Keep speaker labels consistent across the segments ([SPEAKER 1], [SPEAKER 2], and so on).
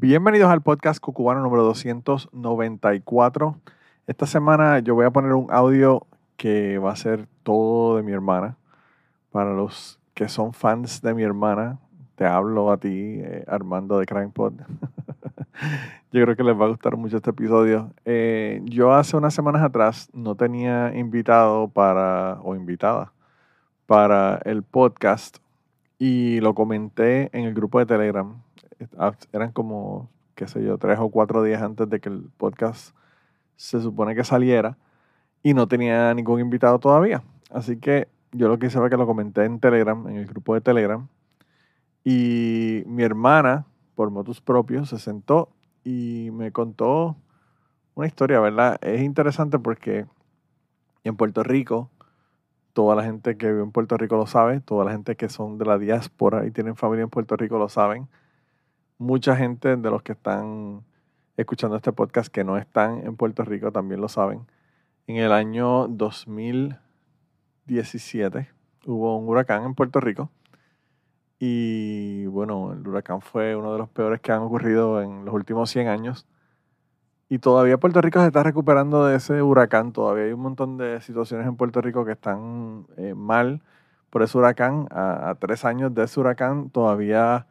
[SPEAKER 1] Bienvenidos al podcast Cucubano número 294. Esta semana yo voy a poner un audio que va a ser todo de mi hermana. Para los que son fans de mi hermana, te hablo a ti, eh, Armando de CrimePod. yo creo que les va a gustar mucho este episodio. Eh, yo hace unas semanas atrás no tenía invitado para, o invitada, para el podcast y lo comenté en el grupo de Telegram. Eran como, qué sé yo, tres o cuatro días antes de que el podcast se supone que saliera y no tenía ningún invitado todavía. Así que yo lo que hice fue que lo comenté en Telegram, en el grupo de Telegram. Y mi hermana, por motus propios, se sentó y me contó una historia, ¿verdad? Es interesante porque en Puerto Rico, toda la gente que vive en Puerto Rico lo sabe, toda la gente que son de la diáspora y tienen familia en Puerto Rico lo saben. Mucha gente de los que están escuchando este podcast que no están en Puerto Rico también lo saben. En el año 2017 hubo un huracán en Puerto Rico y bueno, el huracán fue uno de los peores que han ocurrido en los últimos 100 años. Y todavía Puerto Rico se está recuperando de ese huracán. Todavía hay un montón de situaciones en Puerto Rico que están eh, mal por ese huracán. A, tres años de ese huracán todavía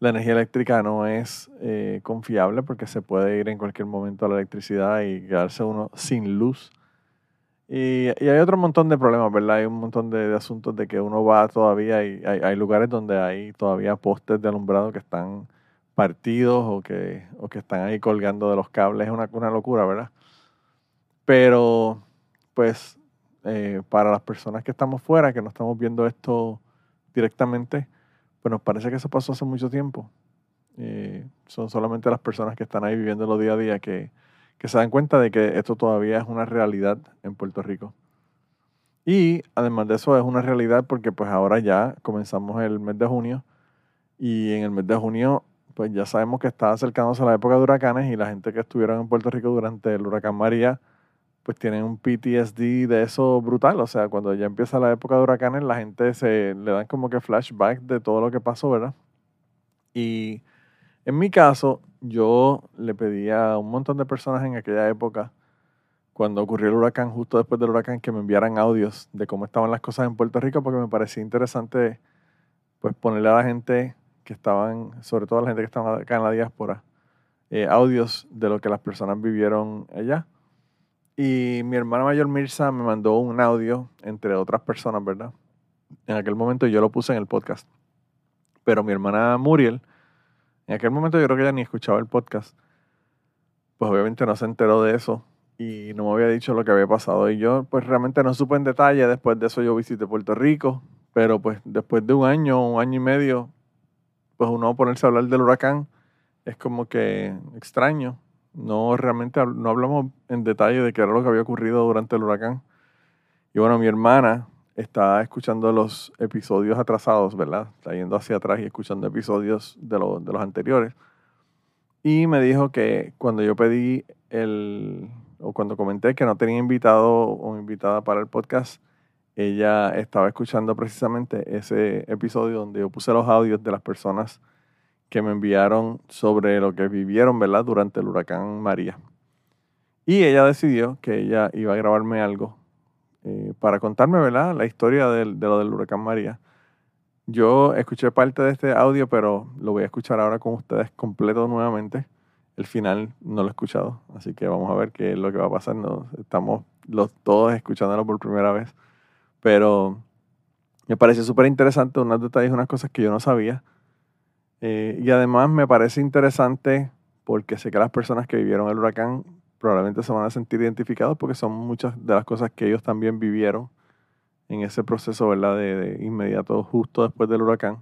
[SPEAKER 1] la energía eléctrica no es eh, confiable porque se puede ir en cualquier momento a la electricidad y quedarse uno sin luz. Y, hay otro montón de problemas, ¿verdad? Hay un montón de, asuntos de que uno va todavía y hay, lugares donde hay todavía postes de alumbrado que están partidos o que, o que están ahí colgando de los cables. Es una, una locura, ¿verdad? Pero, pues, eh, para las personas que estamos fuera, que no estamos viendo esto directamente, pues nos parece que eso pasó hace mucho tiempo. Eh, son solamente las personas que están ahí viviéndolo día a día que, que se dan cuenta de que esto todavía es una realidad en Puerto Rico. Y además de eso es una realidad porque pues ahora ya comenzamos el mes de junio y en el mes de junio pues ya sabemos que está acercándose la época de huracanes y la gente que estuvieron en Puerto Rico durante el huracán María pues tienen un PTSD de eso brutal. O sea, cuando ya empieza la época de huracanes la gente se le dan como que flashback de todo lo que pasó, ¿verdad? Y en mi caso, yo le pedí a un montón de personas en aquella época, cuando ocurrió el huracán, justo después del huracán, que me enviaran audios de cómo estaban las cosas en Puerto Rico, porque me parecía interesante pues ponerle a la gente que estaban, sobre todo a la gente que estaba acá en la diáspora, eh, audios de lo que las personas vivieron allá. Y mi hermana mayor Mirza me mandó un audio, entre otras personas, ¿verdad? En aquel momento yo lo puse en el podcast. Pero mi hermana Muriel, en aquel momento yo creo que ella ni escuchaba el podcast. Pues obviamente no se enteró de eso y no me había dicho lo que había pasado. Y yo pues realmente no supe en detalle. Después de eso yo visité Puerto Rico. Pero pues después de un año, un año y medio, pues uno ponerse a hablar del huracán es como que extraño. No realmente no hablamos en detalle de qué era lo que había ocurrido durante el huracán. Y bueno, mi hermana, está escuchando los episodios atrasados, ¿verdad? Está yendo hacia atrás y escuchando episodios de, de los anteriores. Y me dijo que cuando yo pedí el, o cuando comenté que no tenía invitado o invitada para el podcast, ella estaba escuchando precisamente ese episodio donde yo puse los audios de las personas que me enviaron sobre lo que vivieron, ¿verdad? Durante el huracán María. Y ella decidió que ella iba a grabarme algo eh, para contarme, ¿verdad? La historia de, lo del huracán María. Yo escuché parte de este audio, pero lo voy a escuchar ahora con ustedes completo nuevamente. El final no lo he escuchado, así que vamos a ver qué es lo que va a pasar. estamos los todos escuchándolo por primera vez, pero me parece súper interesante, unos detalles, unas cosas que yo no sabía. Eh, y además me parece interesante porque sé que las personas que vivieron el huracán probablemente se van a sentir identificados porque son muchas de las cosas que ellos también vivieron en ese proceso, ¿verdad? De, inmediato, justo después del huracán.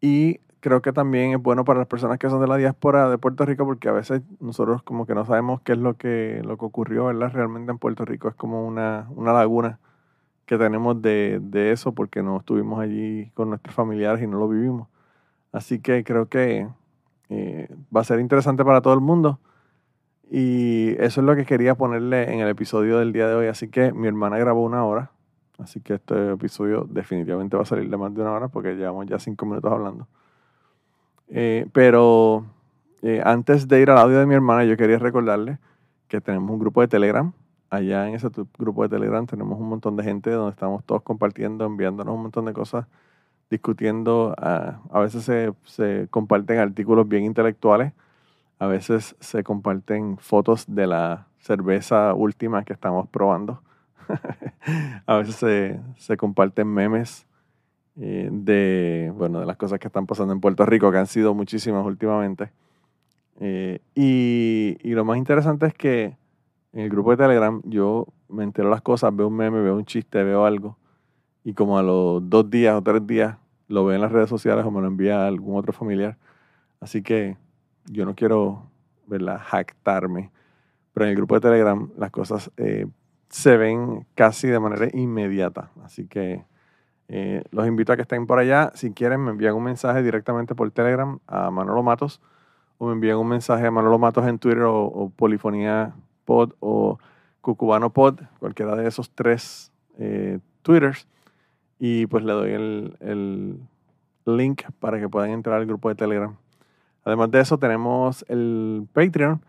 [SPEAKER 1] Y creo que también es bueno para las personas que son de la diáspora de Puerto Rico porque a veces nosotros como que no sabemos qué es lo que, lo que ocurrió, ¿verdad? Realmente en Puerto Rico es como una, una laguna que tenemos de, de, eso porque no estuvimos allí con nuestros familiares y no lo vivimos. Así que creo que eh, va a ser interesante para todo el mundo. Y eso es lo que quería ponerle en el episodio del día de hoy. Así que mi hermana grabó una hora. Así que este episodio definitivamente va a salir de más de una hora porque llevamos ya cinco minutos hablando. Eh, pero eh, antes de ir al audio de mi hermana, yo quería recordarle que tenemos un grupo de Telegram. Allá en ese grupo de Telegram tenemos un montón de gente donde estamos todos compartiendo, enviándonos un montón de cosas, discutiendo. a veces se, se, comparten artículos bien intelectuales, a veces se comparten fotos de la cerveza última que estamos probando. a veces se, se comparten memes eh, de, bueno, de las cosas que están pasando en Puerto Rico, que han sido muchísimas últimamente. Eh, y, y, lo más interesante es que en el grupo de Telegram yo me entero las cosas, veo un meme, veo un chiste, veo algo, y como a los dos días o tres días lo veo en las redes sociales o me lo envía algún otro familiar. Así que yo no quiero, ¿verdad?, jactarme, pero en el grupo de Telegram las cosas eh, se ven casi de manera inmediata. Así que eh, los invito a que estén por allá. Si quieren, me envían un mensaje directamente por Telegram a Manolo Matos o me envían un mensaje a Manolo Matos en Twitter o, Polifonía Pod o Cucubano Pod, cualquiera de esos tres eh, Twitters. Y pues le doy el, el link para que puedan entrar al grupo de Telegram. Además de eso, tenemos el Patreon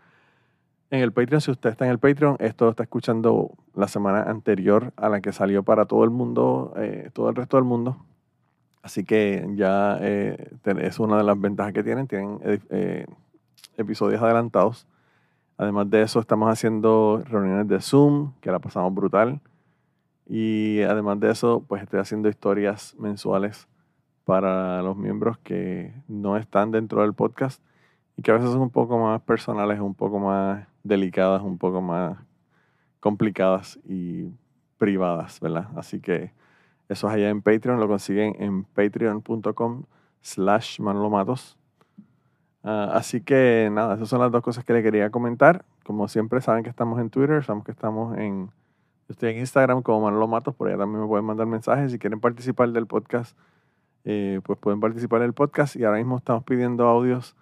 [SPEAKER 1] en el Patreon. Si usted está en el Patreon, esto está escuchando la semana anterior a la que salió para todo el mundo, eh, todo el resto del mundo. Así que ya eh, es una de las ventajas que tienen. Tienen eh, episodios adelantados. Además de eso, estamos haciendo reuniones de Zoom, que la pasamos brutal. Y además de eso, pues estoy haciendo historias mensuales para los miembros que no están dentro del podcast y que a veces son un poco más personales, un poco más delicadas, un poco más complicadas y privadas, ¿verdad? Así que eso es allá en Patreon, lo consiguen en patreon.com slash manolomatos. Uh, así que nada, esas son las dos cosas que le quería comentar. Como siempre saben que estamos en Twitter, sabemos que estamos en... Estoy en Instagram como Manolo Matos, por allá también me pueden mandar mensajes. Si quieren participar del podcast, eh, pues pueden participar del podcast. Y ahora mismo estamos pidiendo audios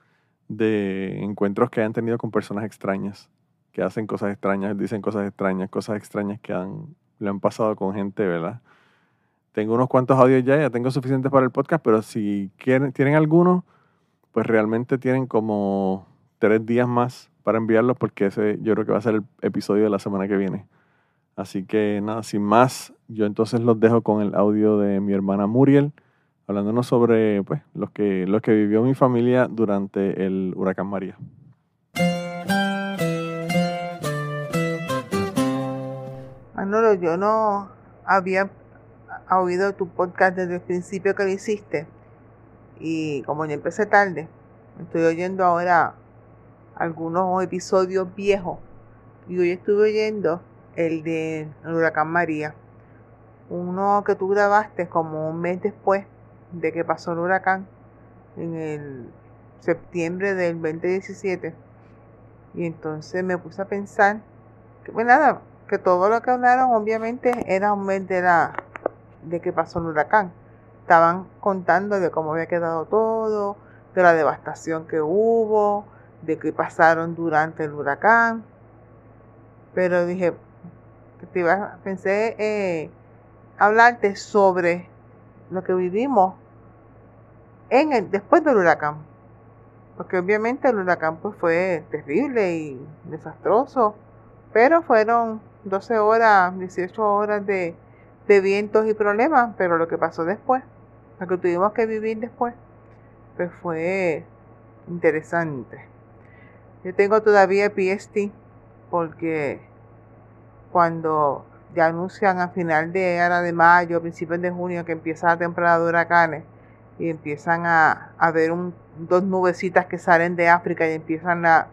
[SPEAKER 1] de encuentros que hayan tenido con personas extrañas, que hacen cosas extrañas, dicen cosas extrañas, cosas extrañas que han, le han pasado con gente, ¿verdad? Tengo unos cuantos audios ya, ya tengo suficientes para el podcast, pero si quieren, tienen alguno, pues realmente tienen como tres días más para enviarlos porque ese yo creo que va a ser el episodio de la semana que viene. Así que nada, sin más, yo entonces los dejo con el audio de mi hermana Muriel hablándonos sobre pues, lo, que, lo que vivió mi familia durante el huracán María.
[SPEAKER 2] Manolo, yo no había oído tu podcast desde el principio que lo hiciste. Y como ya empecé tarde, estoy oyendo ahora algunos episodios viejos. Y hoy estuve oyendo el de huracán María. Uno que tú grabaste como un mes después de que pasó el huracán en el septiembre del 2017. Y entonces me puse a pensar que, pues nada, que todo lo que hablaron obviamente era un mes de, la, de que pasó el huracán. Estaban contando de cómo había quedado todo, de la devastación que hubo, de qué pasaron durante el huracán. Pero dije, pensé eh, hablarte sobre lo que vivimos en el, después del huracán. Porque obviamente el huracán pues, fue terrible y desastroso, pero fueron 12 horas, 18 horas de, de vientos y problemas, pero lo que pasó después, lo que tuvimos que vivir después, pues fue interesante. Yo tengo todavía PST porque cuando ya anuncian a final de ahora de mayo, principios de junio que empieza la temporada de huracanes y empiezan a, a ver un, dos nubecitas que salen de África y empiezan a,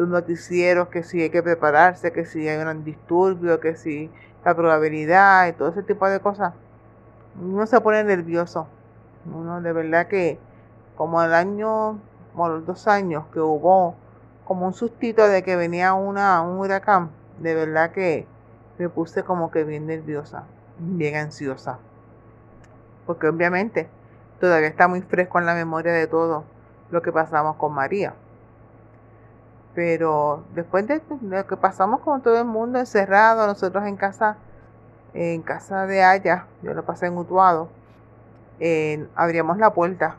[SPEAKER 2] los noticieros que si hay que prepararse, que si hay un disturbio, que si la probabilidad y todo ese tipo de cosas. Uno se pone nervioso. Uno de verdad que como el año, o los dos años que hubo como un sustito de que venía una, un huracán, de verdad que me puse como que bien nerviosa, bien ansiosa. Porque obviamente todavía está muy fresco en la memoria de todo lo que pasamos con María. Pero después de lo que pasamos con todo el mundo encerrado, nosotros en casa, en casa de Aya, yo lo pasé en Utuado, abríamos la puerta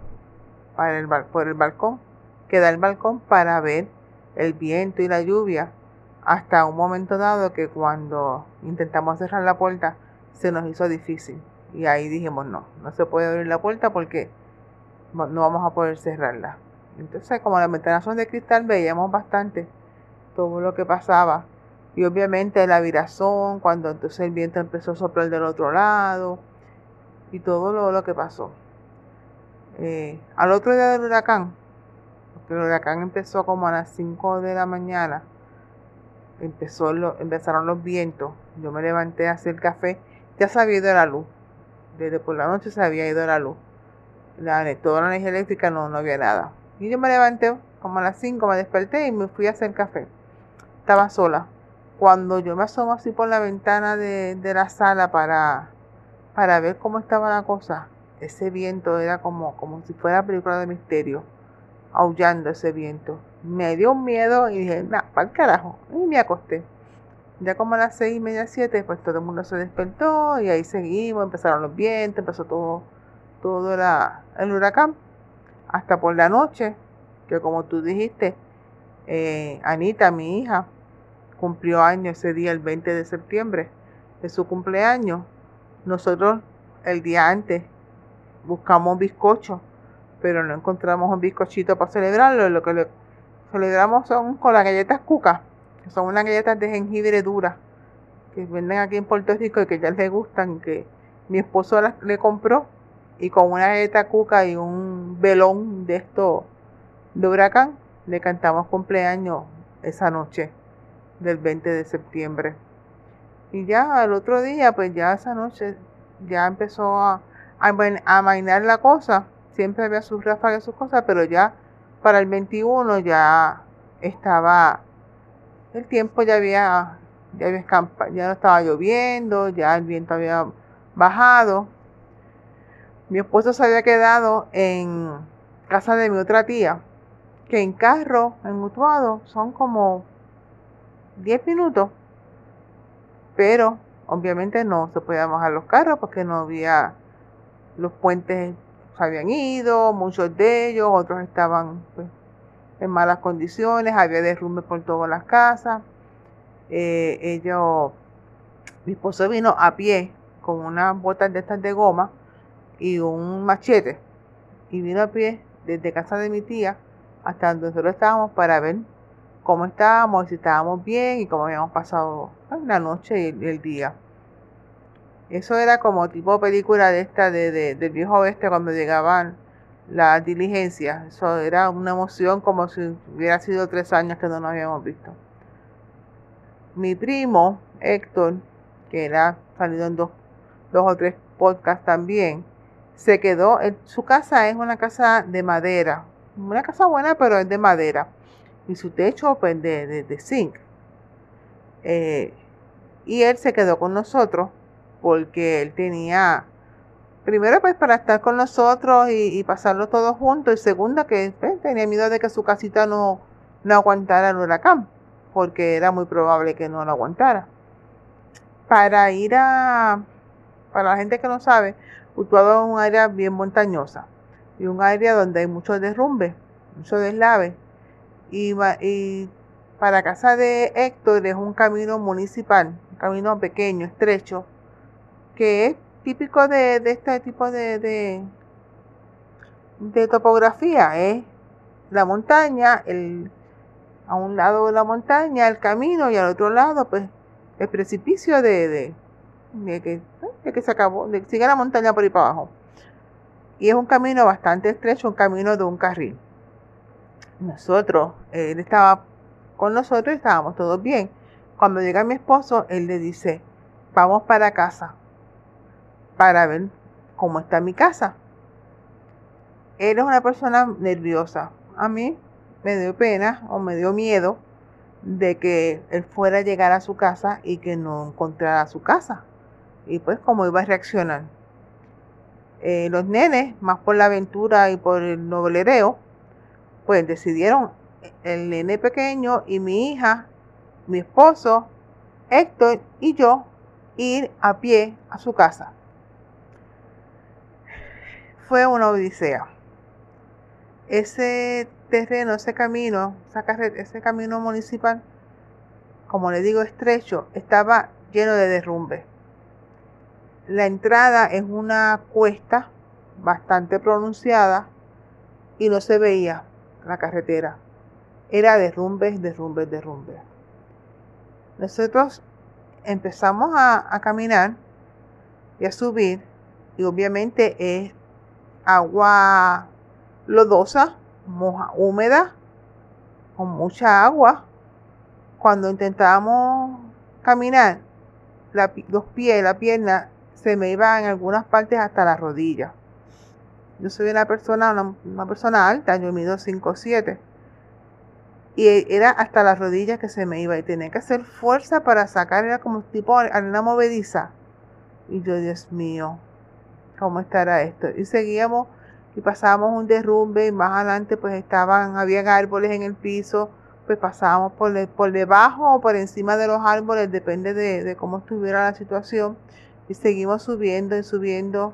[SPEAKER 2] para el, por el balcón, que da el balcón para ver el viento y la lluvia, hasta un momento dado que cuando intentamos cerrar la puerta se nos hizo difícil. Y ahí dijimos, no, no se puede abrir la puerta porque no vamos a poder cerrarla. Entonces, como las ventanas son de cristal, veíamos bastante todo lo que pasaba. Y obviamente la virazón, cuando entonces el viento empezó a soplar del otro lado, y todo lo, que pasó. Eh, al otro día del huracán, porque el huracán empezó como a las 5 de la mañana, empezó empezaron los vientos, yo me levanté a hacer café, ya se había ido la luz, desde por la noche se había ido la luz, la, toda la energía eléctrica no, no había nada. Y yo me levanté como a las 5, me desperté y me fui a hacer café. Estaba sola. Cuando yo me asomo así por la ventana de, la sala para, para ver cómo estaba la cosa, ese viento era como, como si fuera película de misterio, aullando ese viento. Me dio un miedo y dije, nah, para carajo. Y me acosté. Ya como a las seis y media, siete, pues todo el mundo se despertó y ahí seguimos, empezaron los vientos, empezó todo, todo el huracán hasta por la noche, que como tú dijiste, eh, Anita, mi hija, cumplió año ese día, el 20 de septiembre, de su cumpleaños. Nosotros el día antes buscamos bizcocho, pero no encontramos un bizcochito para celebrarlo. Lo que le celebramos son con las galletas cuca, que son unas galletas de jengibre duras, que venden aquí en Puerto Rico y que ya les gustan, que mi esposo le compró y con una galleta cuca y un velón de esto de huracán, le cantamos cumpleaños esa noche del 20 de septiembre. Y ya al otro día, pues ya esa noche ya empezó a, a, mainar la cosa. Siempre había sus ráfagas sus cosas, pero ya para el 21 ya estaba, el tiempo ya había, ya había ya no estaba lloviendo, ya el viento había bajado mi esposo se había quedado en casa de mi otra tía, que en carro, en Mutuado, son como 10 minutos. Pero obviamente no se podían bajar los carros porque no había, los puentes habían ido, muchos de ellos, otros estaban pues, en malas condiciones, había derrumbe por todas las casas. Eh, ellos, mi esposo vino a pie con unas botas de estas de goma y un machete. Y vino a pie desde casa de mi tía hasta donde nosotros estábamos para ver cómo estábamos, si estábamos bien y cómo habíamos pasado la noche y el, día. Eso era como tipo película de esta de, del viejo oeste cuando llegaban las diligencias. Eso era una emoción como si hubiera sido tres años que no nos habíamos visto. Mi primo, Héctor, que era salido en dos, o tres podcasts también, se quedó, su casa es una casa de madera, una casa buena pero es de madera y su techo pues de, de, zinc. Eh, y él se quedó con nosotros porque él tenía, primero pues para estar con nosotros y, pasarlo todos juntos y segundo que pues, tenía miedo de que su casita no, no aguantara el huracán porque era muy probable que no lo aguantara. Para ir a, para la gente que no sabe, Utuado es un área bien montañosa y un área donde hay mucho derrumbe, mucho deslave. Y, y para casa de Héctor es un camino municipal, un camino pequeño, estrecho, que es típico de, este tipo de, topografía. Es la montaña, el, a un lado de la montaña el camino y al otro lado pues el precipicio de, de que, de que se acabó, de que sigue la montaña por ahí para abajo. Y es un camino bastante estrecho, un camino de un carril. Nosotros, él estaba con nosotros y estábamos todos bien. Cuando llega mi esposo, él le dice, vamos para casa para ver cómo está mi casa. él es una persona nerviosa. A mí me dio pena o me dio miedo de que él fuera a llegar a su casa y que no encontrara su casa. Y pues cómo iba a reaccionar. Eh, los nenes, más por la aventura y por el noblereo, pues decidieron el nene pequeño y mi hija, mi esposo, Héctor y yo ir a pie a su casa. Fue una odisea. Ese terreno, ese camino, ese camino municipal, como le digo, estrecho, estaba lleno de derrumbe. La entrada es una cuesta bastante pronunciada y no se veía la carretera. Era derrumbes, derrumbes, derrumbes. Nosotros empezamos a, caminar y a subir y obviamente es agua lodosa, moja, húmeda, con mucha agua. Cuando intentábamos caminar, los pies, la pierna, se me iba en algunas partes hasta la rodilla. Yo soy una persona, una, persona alta, yo mido 5 7 y era hasta las rodillas que se me iba y tenía que hacer fuerza para sacar, era como tipo arena movediza. Y yo, Dios mío, ¿cómo estará esto? Y seguíamos y pasábamos un derrumbe y más adelante pues estaban, habían árboles en el piso, pues pasábamos por, debajo o por encima de los árboles, depende de, cómo estuviera la situación. Y seguimos subiendo y subiendo.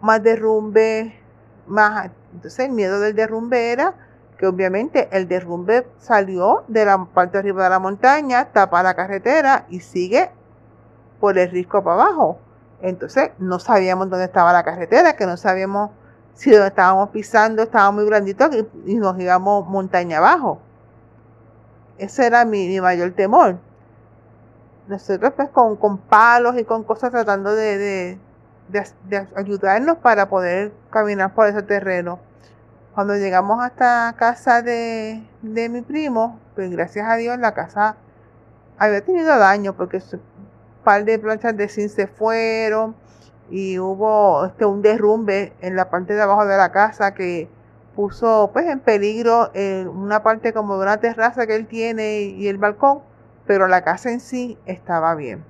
[SPEAKER 2] Más derrumbe, más... Entonces el miedo del derrumbe era que obviamente el derrumbe salió de la parte arriba de la montaña, tapa la carretera y sigue por el risco para abajo. Entonces no sabíamos dónde estaba la carretera, que no sabíamos si donde estábamos pisando estaba muy grandito y, nos íbamos montaña abajo. Ese era mi, mayor temor. Nosotros pues con, con, palos y con cosas tratando de, de ayudarnos para poder caminar por ese terreno cuando llegamos hasta casa de, mi primo, pues gracias a Dios la casa había tenido daño porque par de planchas de zinc se fueron y hubo este, un derrumbe en la parte de abajo de la casa que puso pues en peligro eh, una parte como de una terraza que él tiene y el balcón, pero la casa en sí estaba bien.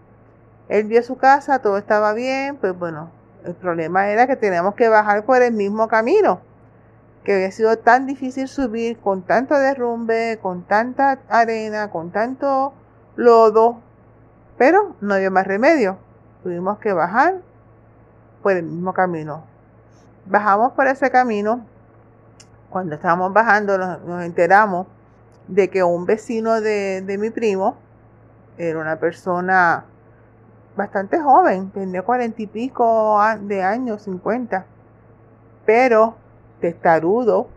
[SPEAKER 2] Él vio su casa, todo estaba bien, pues bueno, el problema era que teníamos que bajar por el mismo camino que había sido tan difícil subir con tanto derrumbe, con tanta arena, con tanto lodo, pero no había más remedio. Tuvimos que bajar por el mismo camino. Bajamos por ese camino. Cuando estábamos bajando nos, enteramos de que un vecino de, de mi primo era una persona bastante joven, tenía cuarenta y pico de años, cincuenta, pero testarudo,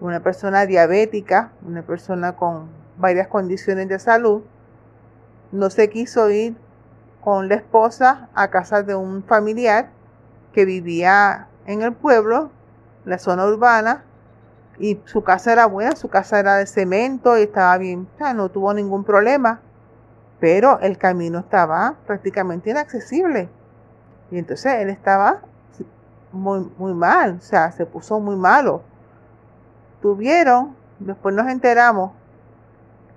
[SPEAKER 2] una persona diabética, una persona con varias condiciones de salud, no se quiso ir con la esposa a casa de un familiar que vivía en el pueblo, la zona urbana, y su casa era buena, su casa era de cemento y estaba bien, no tuvo ningún problema, pero el camino estaba prácticamente inaccesible. Y entonces él estaba muy, muy mal, o sea, se puso muy malo. Tuvieron, después nos enteramos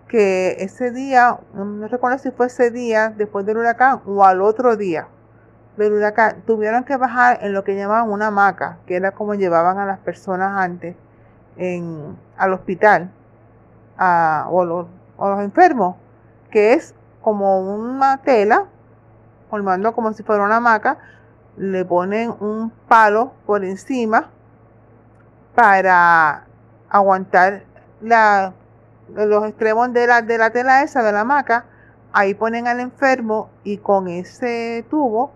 [SPEAKER 2] que ese día, no recuerdo si fue ese día después del huracán o al otro día del huracán, tuvieron que bajar en lo que llamaban una hamaca, que era como llevaban a las personas antes en, al hospital o, los, o los enfermos, que es como una tela, formando como si fuera una hamaca, le ponen un palo por encima para aguantar la, los extremos de la, de la tela esa, de la hamaca. Ahí ponen al enfermo y con ese tubo,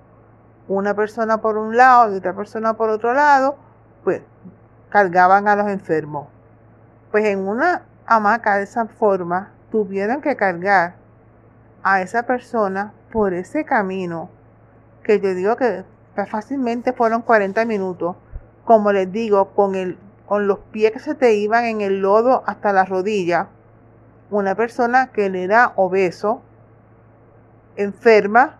[SPEAKER 2] una persona por un lado y otra persona por otro lado, pues cargaban a los enfermos. Pues en una hamaca de esa forma tuvieron que cargar a esa persona por ese camino que yo digo que pues fácilmente fueron 40 minutos. Como les digo, con, el, con los pies que se te iban en el lodo hasta la rodilla. Una persona que era obeso, enferma,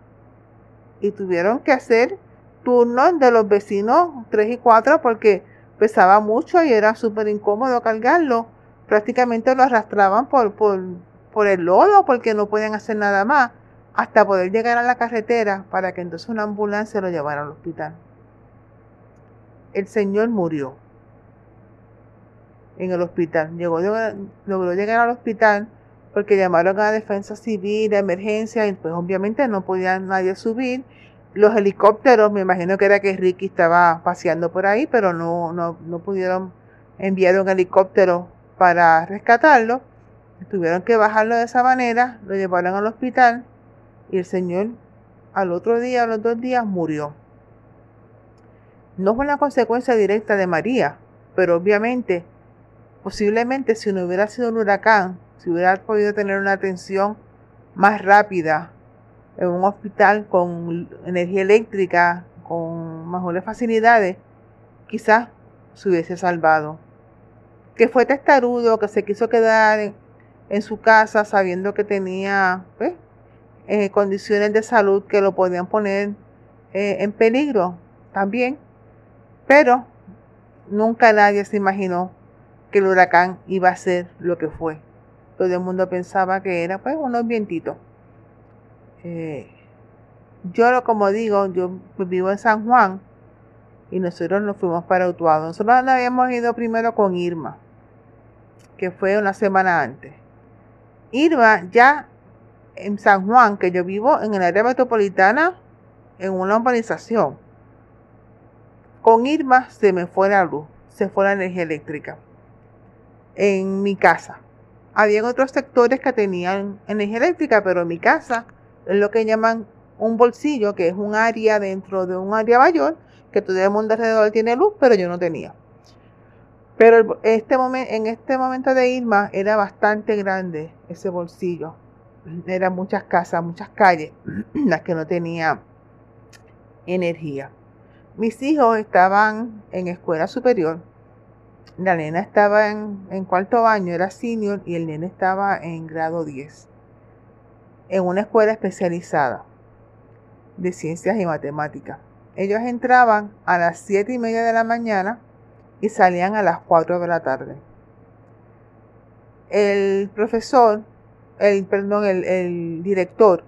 [SPEAKER 2] y tuvieron que hacer turnos de los vecinos 3 y 4 porque pesaba mucho y era súper incómodo cargarlo. Prácticamente lo arrastraban por, por, por el lodo porque no podían hacer nada más hasta poder llegar a la carretera para que entonces una ambulancia lo llevara al hospital. El señor murió en el hospital. Llegó, logró llegar al hospital porque llamaron a la defensa civil, de emergencia, y pues obviamente no podía nadie subir. Los helicópteros, me imagino que era que Ricky estaba paseando por ahí, pero no, no, no pudieron enviar un helicóptero para rescatarlo. Tuvieron que bajarlo de esa manera, lo llevaron al hospital y el señor al otro día, a los dos días, murió. No fue una consecuencia directa de María, pero obviamente, posiblemente si no hubiera sido un huracán, si hubiera podido tener una atención más rápida en un hospital con energía eléctrica, con mejores facilidades, quizás se hubiese salvado. Que fue testarudo, que se quiso quedar en, su casa sabiendo que tenía pues, eh, condiciones de salud que lo podían poner eh, en peligro también. Pero nunca nadie se imaginó que el huracán iba a ser lo que fue. Todo el mundo pensaba que era pues unos vientitos. Eh, yo, como digo, yo vivo en San Juan y nosotros nos fuimos para Utuado. Nosotros habíamos ido primero con Irma, que fue una semana antes. Irma ya en San Juan, que yo vivo en el área metropolitana, en una urbanización. Con Irma se me fue la luz, se fue la energía eléctrica. En mi casa. Había otros sectores que tenían energía eléctrica, pero en mi casa es lo que llaman un bolsillo, que es un área dentro de un área mayor, que todo el mundo alrededor tiene luz, pero yo no tenía. Pero este en este momento de Irma era bastante grande ese bolsillo eran muchas casas, muchas calles, las que no tenían energía. Mis hijos estaban en escuela superior. La nena estaba en, cuarto año, era senior, y el nene estaba en grado 10. En una escuela especializada de ciencias y matemáticas. Ellos entraban a las 7 y media de la mañana y salían a las 4 de la tarde. El profesor el, perdón, el, director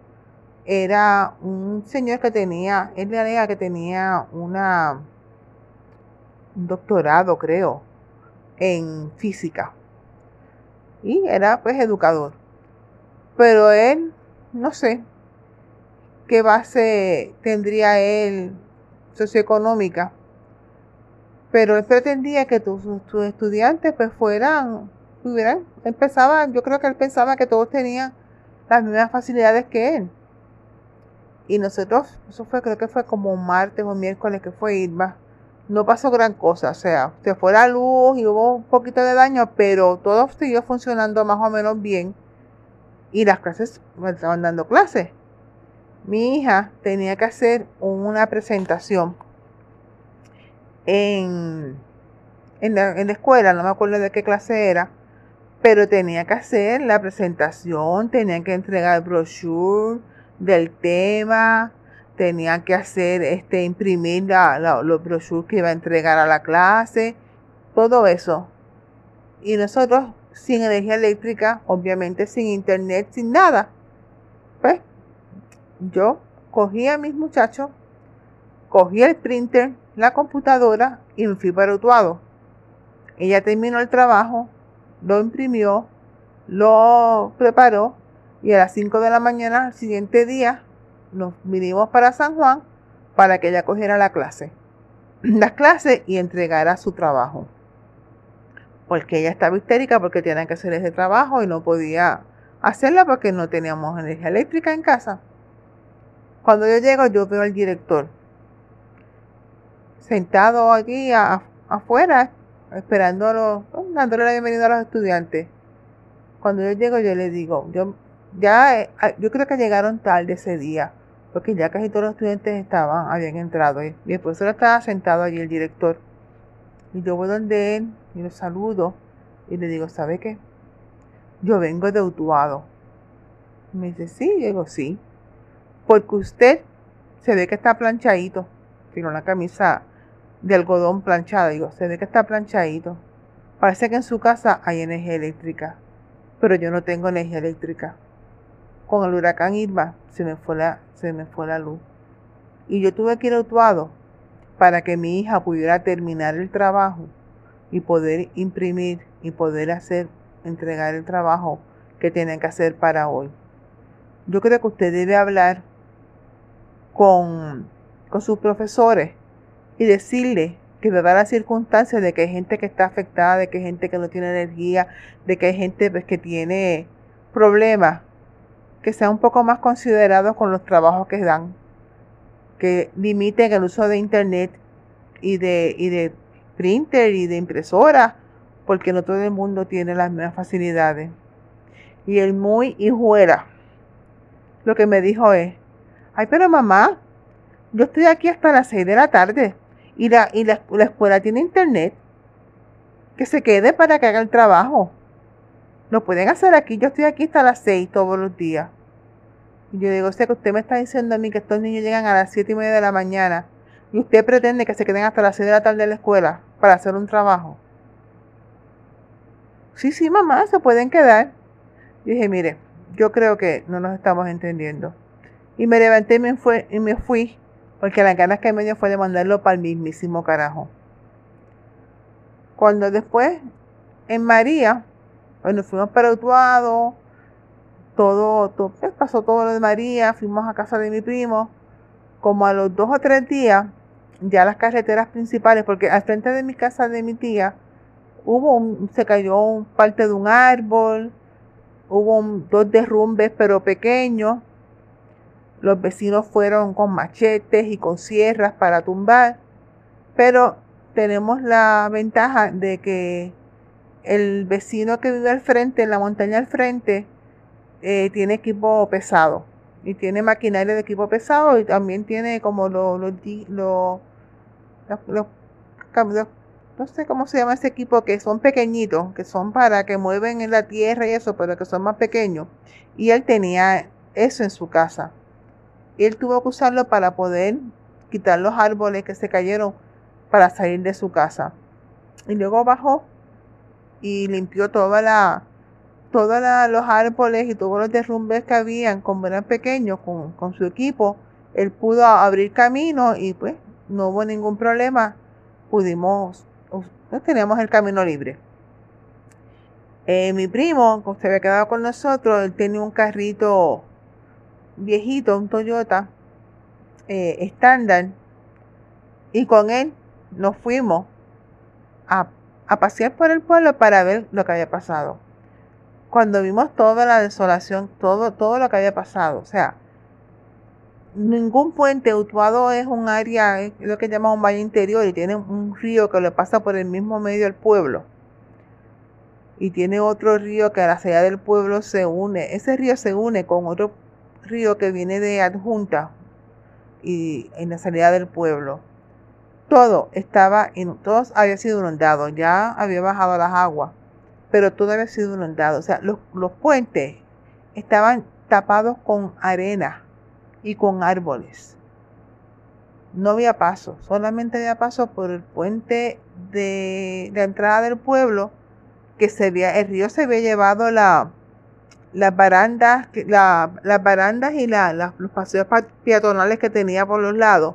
[SPEAKER 2] era un señor que tenía, él le que tenía una, un doctorado, creo, en física. Y era pues educador. Pero él, no sé, qué base tendría él socioeconómica. Pero él pretendía que sus estudiantes pues fueran empezaba, yo creo que él pensaba que todos tenían las mismas facilidades que él. Y nosotros, eso fue, creo que fue como martes o miércoles que fue Irma. No pasó gran cosa, o sea, se fue la luz y hubo un poquito de daño, pero todo siguió funcionando más o menos bien. Y las clases, me estaban dando clases. Mi hija tenía que hacer una presentación en, en, la, en la escuela, no me acuerdo de qué clase era pero tenía que hacer la presentación, tenía que entregar brochure del tema, tenía que hacer, este, imprimir los brochures que iba a entregar a la clase, todo eso. Y nosotros sin energía eléctrica, obviamente sin internet, sin nada. Pues yo cogí a mis muchachos, cogí el printer, la computadora y me fui para Utuado. Ella terminó el trabajo, lo imprimió, lo preparó y a las 5 de la mañana al siguiente día nos vinimos para San Juan para que ella cogiera la clase, las clases y entregara su trabajo. Porque ella estaba histérica porque tenía que hacer ese trabajo y no podía hacerla porque no teníamos energía eléctrica en casa. Cuando yo llego, yo veo al director sentado aquí afuera esperando, dándole la bienvenida a los estudiantes. Cuando yo llego, yo le digo, yo ya, eh, yo creo que llegaron tarde ese día, porque ya casi todos los estudiantes estaban, habían entrado. Y el profesor estaba sentado allí, el director. Y yo voy donde él y lo saludo y le digo, ¿sabe qué? Yo vengo de Utuado. me dice, sí, yo digo, sí. Porque usted se ve que está planchadito, tiene una camisa de algodón planchado. Digo, se ve que está planchadito. Parece que en su casa hay energía eléctrica, pero yo no tengo energía eléctrica. Con el huracán Irma se me fue la, se me fue la luz. Y yo tuve que ir a Utuado para que mi hija pudiera terminar el trabajo y poder imprimir y poder hacer, entregar el trabajo que tienen que hacer para hoy. Yo creo que usted debe hablar con, con sus profesores y decirle que da las circunstancias de que hay gente que está afectada, de que hay gente que no tiene energía, de que hay gente pues, que tiene problemas, que sea un poco más considerados con los trabajos que dan, que limiten el uso de internet y de, y de printer y de impresora, porque no todo el mundo tiene las mismas facilidades. Y el muy hijuera, lo que me dijo es, ay, pero mamá, yo estoy aquí hasta las 6 de la tarde y la, y la, escuela tiene internet. Que se quede para que haga el trabajo. Lo pueden hacer aquí. Yo estoy aquí hasta las 6 todos los días. Y yo digo, o sea que usted me está diciendo a mí que estos niños llegan a las 7 y media de la mañana y usted pretende que se queden hasta las 6 de la tarde en la escuela para hacer un trabajo. Sí, sí, mamá, se pueden quedar. Y dije, mire, yo creo que no nos estamos entendiendo. Y me levanté y me, fue, y me fui porque las ganas que me dio fue de mandarlo para el mismísimo carajo. Cuando después, en María, bueno, fuimos para Utuado, todo, todo pues, pasó todo lo de María, fuimos a casa de mi primo, como a los dos o tres días, ya las carreteras principales, porque al frente de mi casa de mi tía, hubo un, se cayó parte de un árbol, hubo dos derrumbes pero pequeños, los vecinos fueron con machetes y con sierras para tumbar, pero tenemos la ventaja de que el vecino que vive al frente, en la montaña al frente, eh, tiene equipo pesado y tiene maquinaria de equipo pesado y también tiene como los, los, no sé cómo se llama ese equipo que son pequeñitos, que son para que mueven en la tierra y eso, pero que son más pequeños. Y él tenía eso en su casa él tuvo que usarlo para poder quitar los árboles que se cayeron para salir de su casa. Y luego bajó y limpió toda la, todos los árboles y todos los derrumbes que habían, como eran pequeños, con, con su equipo. Él pudo abrir camino y pues no hubo ningún problema. Pudimos, teníamos el camino libre. Eh, mi primo, que se había quedado con nosotros, él tenía un carrito viejito, un Toyota eh, estándar, y con él nos fuimos a, a pasear por el pueblo para ver lo que había pasado. Cuando vimos toda la desolación, todo, todo lo que había pasado, o sea, ningún puente, Utuado es un área, es lo que llamamos un valle interior y tiene un río que le pasa por el mismo medio del pueblo. Y tiene otro río que a la salida del pueblo se une. Ese río se une con otro río que viene de adjunta y en la salida del pueblo. Todo estaba, en, todos había sido inundado, ya había bajado las aguas, pero todo había sido inundado. O sea, los, los puentes estaban tapados con arena y con árboles. No había paso, solamente había paso por el puente de la entrada del pueblo, que se había, el río se había llevado la, las barandas, la, las barandas y la, los paseos peatonales que tenía por los lados,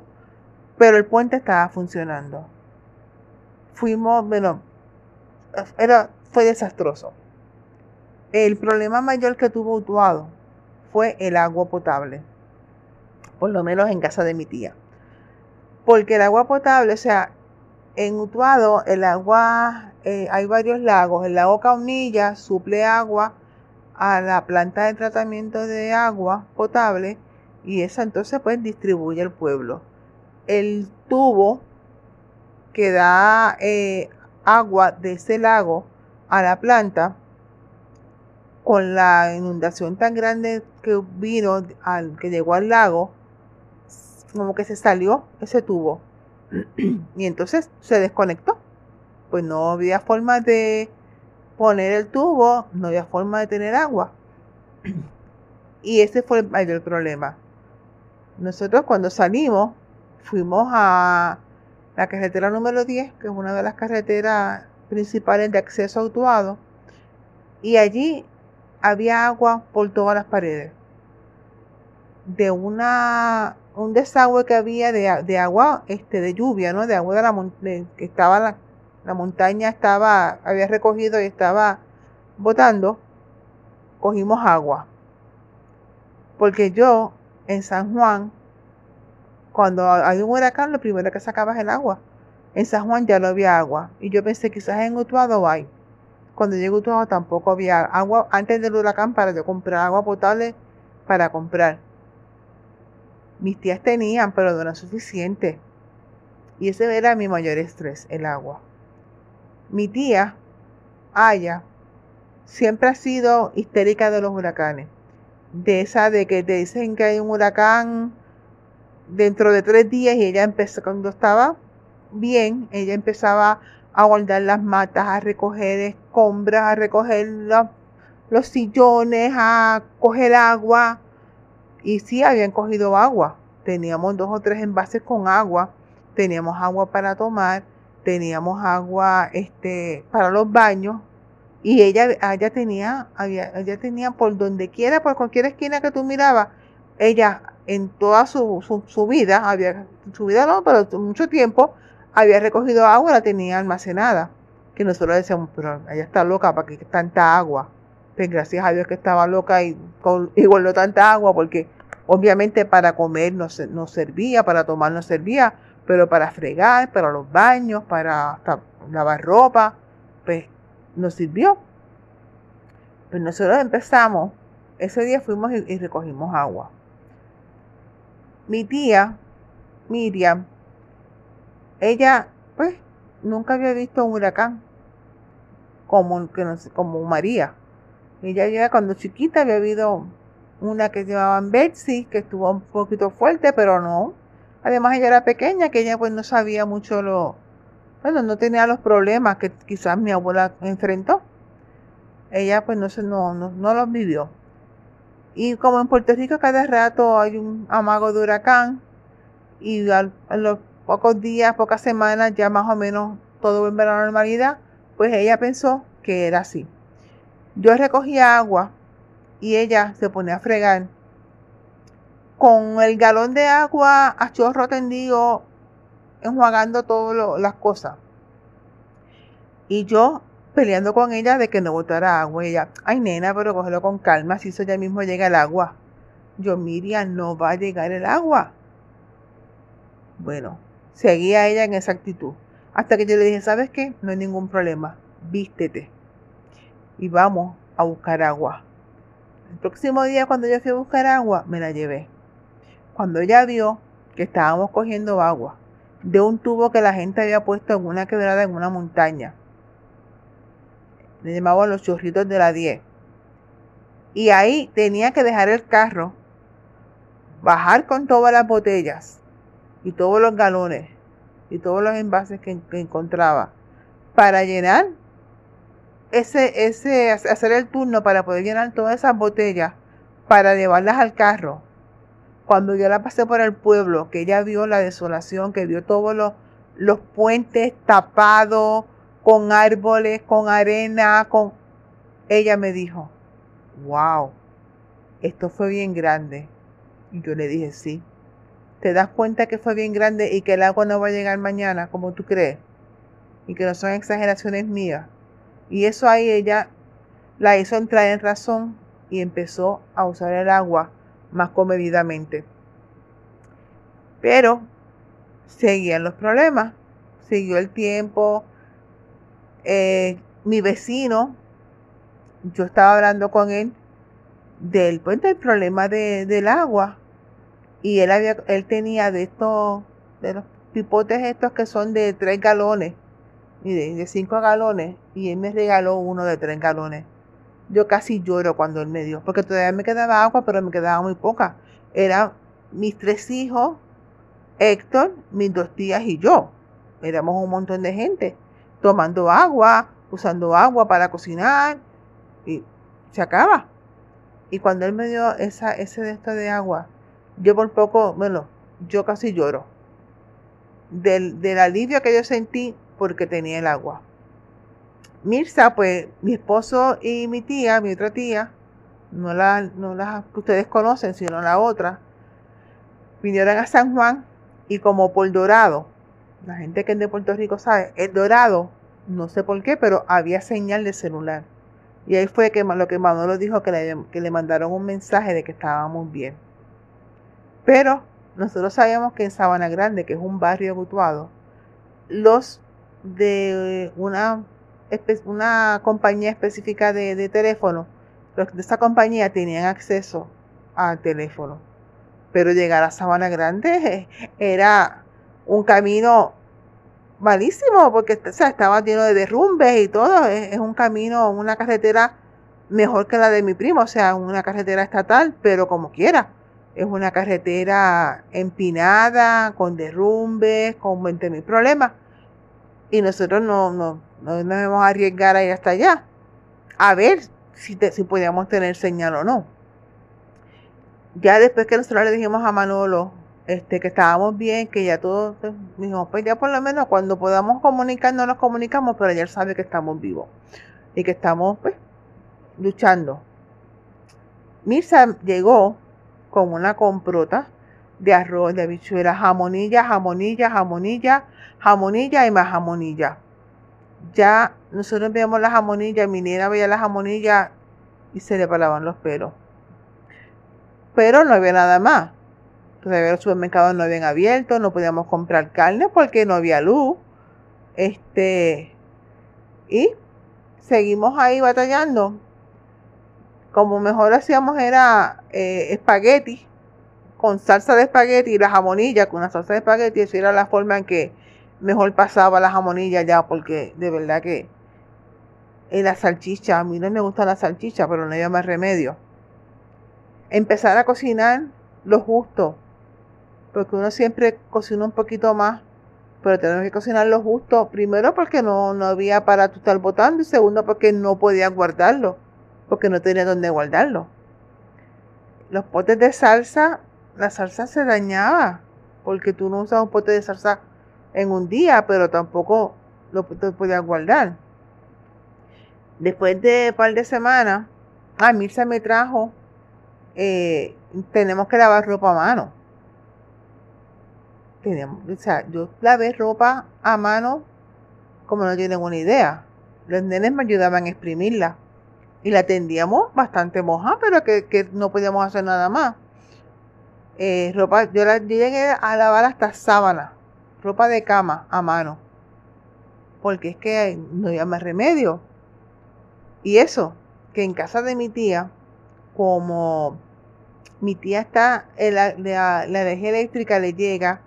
[SPEAKER 2] pero el puente estaba funcionando. Fuimos, bueno, era, fue desastroso. El problema mayor que tuvo Utuado fue el agua potable, por lo menos en casa de mi tía. Porque el agua potable, o sea, en Utuado el agua, eh, hay varios lagos, el lago Caunilla suple agua a la planta de tratamiento de agua potable y esa entonces pues distribuye el pueblo. El tubo que da eh, agua de ese lago a la planta con la inundación tan grande que vino al que llegó al lago como que se salió ese tubo y entonces se desconectó pues no había forma de poner el tubo, no había forma de tener agua. Y ese fue el mayor problema. Nosotros cuando salimos, fuimos a, la carretera número 10, que es una de las carreteras principales de acceso a Utuado, y allí había agua por todas las paredes. De una un desagüe que había de, agua este de lluvia, ¿no? De agua de la que estaba la, la montaña estaba había recogido y estaba botando. Cogimos agua. Porque yo en San Juan cuando hay un huracán, lo primero que sacaba es el agua. En San Juan ya no había agua. Y yo pensé, quizás en Utuado hay. Cuando llegué a Utuado tampoco había agua antes del huracán para yo comprar agua potable para comprar. Mis tías tenían, pero no era suficiente. Y ese era mi mayor estrés, el agua. Mi tía, Aya, siempre ha sido histérica de los huracanes. De esa de que te dicen que hay un huracán dentro de tres días y ella empezó, cuando estaba bien, ella empezaba a guardar las matas, a recoger escombras, a recoger los, sillones, a coger agua. Y sí, habían cogido agua. Teníamos dos o tres envases con agua. Teníamos agua para tomar. Teníamos agua este, para los baños. Y ella, ella tenía, ella tenía por donde quiera, por cualquier esquina que tú mirabas, ella en toda su, vida, había, su vida no, pero mucho tiempo, había recogido agua, la tenía almacenada. Que nosotros decíamos, pero ella está loca, ¿para qué tanta agua? Pues gracias a Dios que estaba loca y, con, guardó tanta agua, porque obviamente para comer no, no servía, para tomar no servía, pero para fregar, para los baños, para lavar ropa, pues nos sirvió. Pues nosotros empezamos, ese día fuimos y recogimos agua mi tía, Miriam, ella, pues, nunca había visto un huracán como, como María. Ella ya cuando chiquita había habido una que se llamaban Betsy, que estuvo un poquito fuerte, pero no. Además ella era pequeña, que ella pues no sabía mucho lo, bueno, no tenía los problemas que quizás mi abuela enfrentó. Ella pues no, se, no, no, no los vivió. Y como en Puerto Rico cada rato hay un amago de huracán y a los pocos días, pocas semanas ya más o menos todo vuelve a la normalidad, pues ella pensó que era así. Yo recogía agua y ella se ponía a fregar con el galón de agua a chorro tendido, enjuagando todas las cosas. Y yo peleando con ella de que no botara agua. Y ella, ay nena, pero cógelo con calma, si eso ya mismo llega el agua. Yo, Miriam, no va a llegar el agua. Bueno, seguía ella en esa actitud. Hasta que yo le dije, ¿sabes qué? No hay ningún problema. Vístete. Y vamos a buscar agua. El próximo día cuando yo fui a buscar agua, me la llevé. Cuando ella vio que estábamos cogiendo agua de un tubo que la gente había puesto en una quebrada en una montaña, le llamaban los chorritos de la 10. Y ahí tenía que dejar el carro, bajar con todas las botellas y todos los galones y todos los envases que, encontraba para llenar ese, ese, hacer el turno para poder llenar todas esas botellas para llevarlas al carro. Cuando yo la pasé por el pueblo, que ella vio la desolación, que vio todos los, los puentes tapados, con árboles, con arena, con... Ella me dijo, wow, esto fue bien grande. Y yo le dije, sí. ¿Te das cuenta que fue bien grande y que el agua no va a llegar mañana como tú crees? Y que no son exageraciones mías. Y eso ahí ella la hizo entrar en razón y empezó a usar el agua más comedidamente. Pero seguían los problemas. Siguió el tiempo, eh, mi vecino, yo estaba hablando con él del, pues, del problema de, del agua y él había, él tenía de estos, de los pipotes estos que son de tres galones y de, cinco galones y él me regaló uno de tres galones. Yo casi lloro cuando él me dio, porque todavía me quedaba agua, pero me quedaba muy poca. Eran mis tres hijos, Héctor, mis dos tías y yo. Éramos un montón de gente tomando agua, usando agua para cocinar y se acaba. Y cuando él me dio esa, ese de de agua, yo por poco, bueno, yo casi lloro. del, alivio que yo sentí porque tenía el agua. Mirza, pues mi esposo y mi tía, mi otra tía, no la, no la que ustedes conocen, sino la otra, vinieron a San Juan y como por la gente que es de Puerto Rico sabe, el Dorado, no sé por qué, pero había señal de celular. Y ahí fue que lo que Manolo dijo que le, que le mandaron un mensaje de que estábamos bien. Pero nosotros sabemos que en Sabana Grande, que es un barrio habituado, los de una, una compañía específica de, de teléfono, los de esa compañía tenían acceso al teléfono. Pero llegar a Sabana Grande era un camino malísimo porque estaba lleno de derrumbes y todo. Es, es, un camino, una carretera mejor que la de mi primo, o sea, una carretera estatal, pero como quiera. Es una carretera empinada, con derrumbes, con 20 mil problemas. Y nosotros no, no, no nos vamos a arriesgar a ir hasta allá. A ver si, te, si podíamos tener señal o no. Ya después que nosotros le dijimos a Manolo este, que estábamos bien, que ya todos pues, dijimos, pues ya por lo menos cuando podamos comunicarnos nos comunicamos, pero ya él sabe que estamos vivos y que estamos pues, luchando. Mirza llegó con una comprota de arroz, de habichuelas, jamonilla, jamonilla, jamonilla, jamonilla y más jamonilla. Ya nosotros veíamos la jamonilla, mi niña veía la jamonilla y se le paraban los pelos. Pero no había nada más. Todavía los supermercados no habían abierto, no podíamos comprar carne porque no había luz. Este, y seguimos ahí batallando. Como mejor hacíamos era eh, espagueti, con salsa de espagueti y la jamonilla con una salsa de espagueti. Esa era la forma en que mejor pasaba la jamonilla ya, porque de verdad que en la salchicha, a mí no me gusta la salchicha, pero no había más remedio. Empezar a cocinar lo justo, porque uno siempre cocina un poquito más, pero tenemos que cocinar lo justo. Primero porque no, no había para tú estar botando y segundo porque no podía guardarlo, porque no tenía dónde guardarlo. Los potes de salsa, la salsa se dañaba, porque tú no usas un pote de salsa en un día, pero tampoco lo podías guardar. Después de un par de semanas, a se me trajo, eh, tenemos que lavar ropa a mano teníamos, o sea, yo lavé ropa a mano como no tienen una idea. Los nenes me ayudaban a exprimirla y la tendíamos bastante moja, pero que, no podíamos hacer nada más. Eh, ropa, yo, la, llegué a lavar hasta sábana, ropa de cama a mano, porque es que no había más remedio. Y eso, que en casa de mi tía, como mi tía está, en la, la energía eléctrica le llega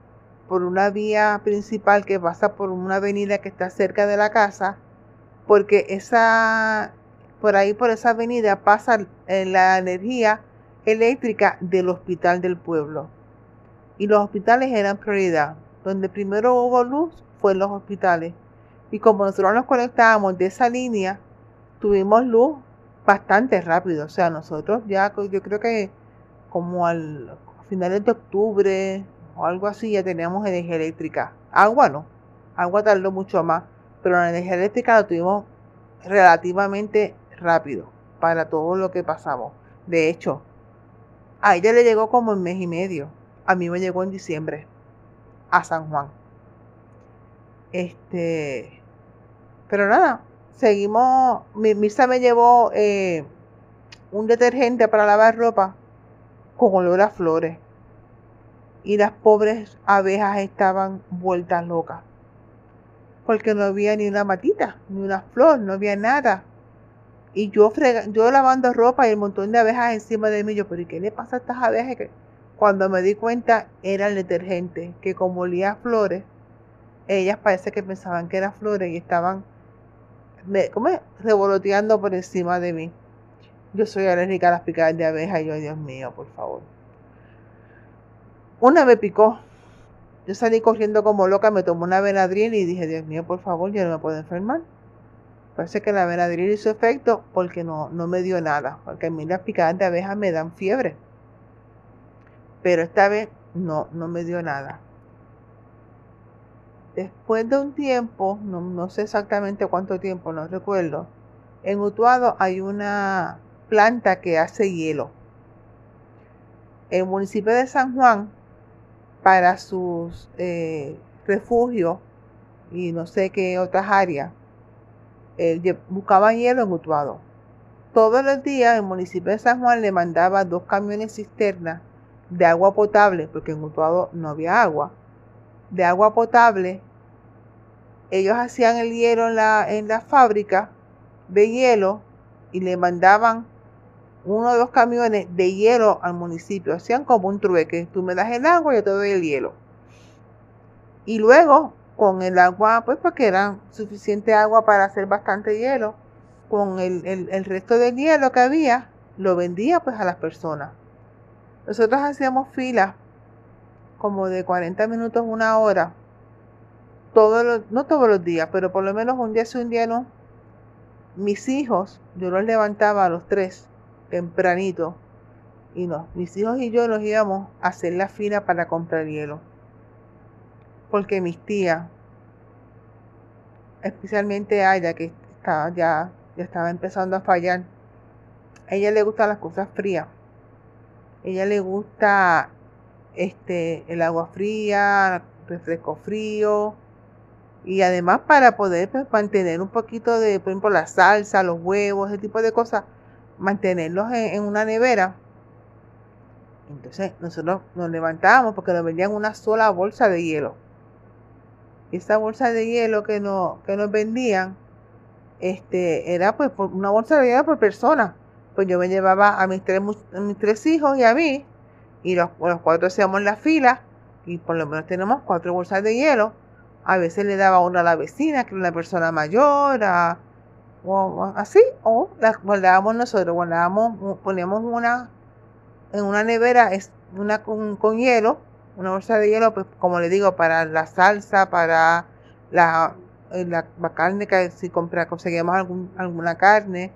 [SPEAKER 2] por una vía principal que pasa por una avenida que está cerca de la casa, porque esa, por ahí por esa avenida pasa la energía eléctrica del hospital del pueblo. Y los hospitales eran prioridad. Donde primero hubo luz fue en los hospitales. Y como nosotros nos conectábamos de esa línea, tuvimos luz bastante rápido. O sea, nosotros ya, yo creo que como al finales de octubre, algo así, ya teníamos energía eléctrica. Agua no, agua tardó mucho más, pero la energía eléctrica la tuvimos relativamente rápido para todo lo que pasamos. De hecho, a ella le llegó como en mes y medio. A mí me llegó en diciembre a San Juan. Este, pero nada, seguimos. Mirza me llevó eh, un detergente para lavar ropa con olor a flores y las pobres abejas estaban vueltas locas. Porque no había ni una matita, ni una flor, no había nada. Y yo, frega, yo lavando ropa y el montón de abejas encima de mí. Yo, pero ¿y qué le pasa a estas abejas? Que cuando me di cuenta era el detergente, que como olía flores, ellas parece que pensaban que eran flores y estaban ¿cómo revoloteando por encima de mí. Yo soy alérgica a las picadas de abejas y yo, Dios mío, por favor. Una me picó. Yo salí corriendo como loca, me tomó una Benadryl y dije, Dios mío, por favor, ya no me puedo enfermar. Parece que la Benadryl hizo efecto porque no, no me dio nada. Porque a mí las picadas de abejas me dan fiebre. Pero esta vez no, no me dio nada. después de un tiempo, no, sé exactamente cuánto tiempo, no recuerdo, en Utuado hay una planta que hace hielo. El municipio de San Juan, para sus eh, refugios y no sé qué otras áreas, eh, buscaban hielo en Utuado. Todos los días el municipio de San Juan le mandaba dos camiones cisternas de agua potable, porque en Utuado no había agua, de agua potable. Ellos hacían el hielo en la, en la fábrica de hielo y le mandaban uno o dos camiones de hielo al municipio. Hacían como un trueque. Tú me das el agua yo te doy el hielo. Y luego, con el agua, pues porque era suficiente agua para hacer bastante hielo, con el, el resto del hielo que había, lo vendía pues a las personas. Nosotros hacíamos filas como de 40 minutos, una hora, todos los, no todos los días, pero por lo menos un día sí, un día. Mis hijos, yo los levantaba a los tres, tempranito, y no, mis hijos y yo nos íbamos a hacer la fila para comprar hielo. Porque mis tías, especialmente a ella que estaba ya, ya estaba empezando a fallar, a ella le gustan las cosas frías. Ella le gusta este el agua fría, refresco frío. Y además para poder pues, mantener un poquito de, por ejemplo, la salsa, los huevos, ese tipo de cosas, mantenerlos en, una nevera. Entonces nosotros nos levantábamos porque nos vendían una sola bolsa de hielo. Esa bolsa de hielo que, no, que nos vendían este, era pues una bolsa de hielo por persona pues yo me llevaba a mis tres, mis tres hijos y a mí, y los, los cuatro hacíamos la fila, y por lo menos tenemos cuatro bolsas de hielo. A veces le daba una a la vecina, que era una persona mayor, o, así, o la guardábamos nosotros, guardábamos, poníamos una en una nevera, una con, hielo, una bolsa de hielo, pues como le digo, para la salsa, para la, eh, la, carne, que si compra, conseguíamos algún, alguna carne,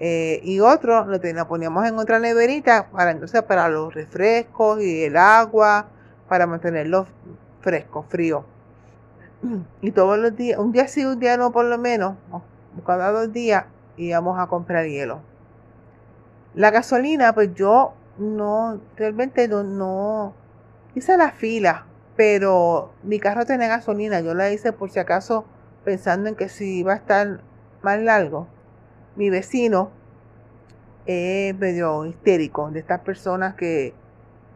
[SPEAKER 2] eh, y otro lo, poníamos en otra neverita para entonces para los refrescos y el agua, para mantenerlos frescos, fríos. Y todos los días, un día sí, un día no por lo menos, cada dos días íbamos a comprar hielo. La gasolina, pues yo no, realmente no, no hice la fila, pero mi carro tenía gasolina, yo la hice por si acaso pensando en que si iba a estar más largo mi vecino es medio histérico, de estas personas que,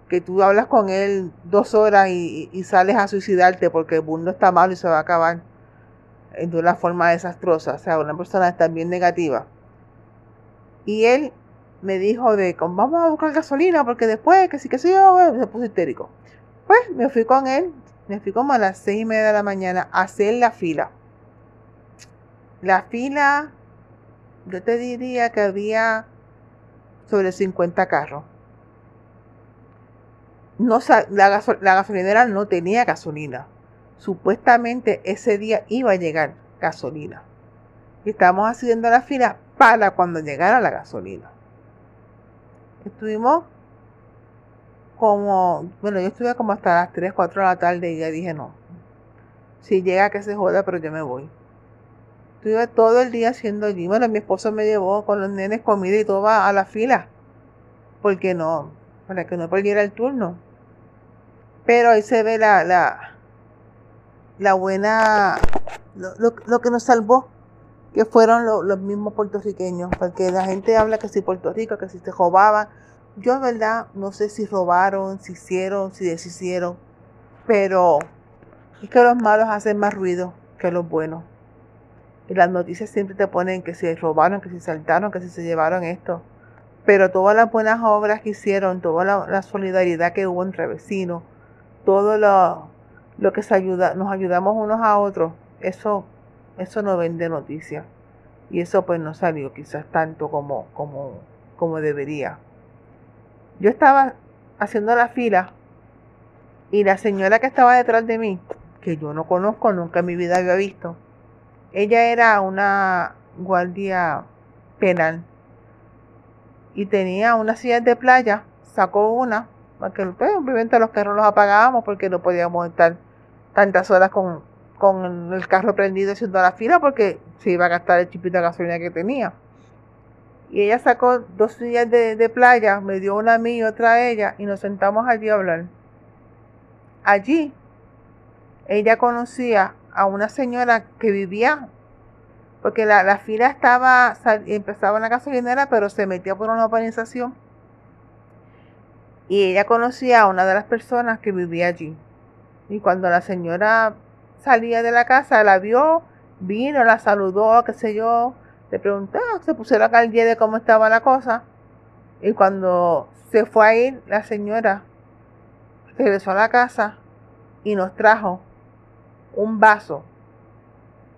[SPEAKER 2] que tú hablas con él dos horas y, sales a suicidarte porque el mundo está malo y se va a acabar de una forma desastrosa. O sea, una persona también negativa. Y él me dijo de, vamos a buscar gasolina porque después, que sí que sí, yo, se puso histérico. Pues me fui con él, me fui como a las seis y media de la mañana a hacer la fila. La fila yo te diría que había sobre 50 carros. No, la, la gasolinera no tenía gasolina. Supuestamente ese día iba a llegar gasolina. Y estábamos haciendo la fila para cuando llegara la gasolina. Estuvimos como, bueno, yo estuve como hasta las 3, 4 de la tarde y ya dije no. Si llega que se joda, pero yo me voy. Estuve todo el día haciendo allí. Bueno, mi esposo me llevó con los nenes comida y todo a la fila. Porque no, para que no perdiera el turno. Pero ahí se ve la, la, la buena, lo, que nos salvó, que fueron los mismos puertorriqueños. Porque la gente habla que si Puerto Rico, que si se robaban. Yo, en verdad, no sé si robaron, si hicieron, si deshicieron. Pero es que los malos hacen más ruido que los buenos. Y las noticias siempre te ponen que si robaron, que si saltaron, que se llevaron esto. Pero todas las buenas obras que hicieron, toda la, solidaridad que hubo entre vecinos, todo lo, lo que se ayuda, nos ayudamos unos a otros, eso, eso no vende noticias. Y eso pues no salió quizás tanto como, como, como debería. Yo estaba haciendo la fila y la señora que estaba detrás de mí, que yo no conozco, nunca en mi vida había visto, ella era una guardia penal y tenía unas sillas de playa, sacó una, porque pues, obviamente los carros los apagábamos porque no podíamos estar tantas horas con, con el carro prendido haciendo la fila porque se iba a gastar el chipito de gasolina que tenía. Y ella sacó dos sillas de, de playa, me dio una a mí y otra a ella, y nos sentamos allí a hablar. Allí, ella conocía a una señora que vivía, porque la, la fila estaba, empezaba en la gasolinera, pero se metía por una urbanización. Y ella conocía a una de las personas que vivía allí. Y cuando la señora salía de la casa, la vio, vino, la saludó, qué sé yo, le preguntó, se pusieron al día de cómo estaba la cosa. Y cuando se fue a ir, la señora regresó a la casa y nos trajo un vaso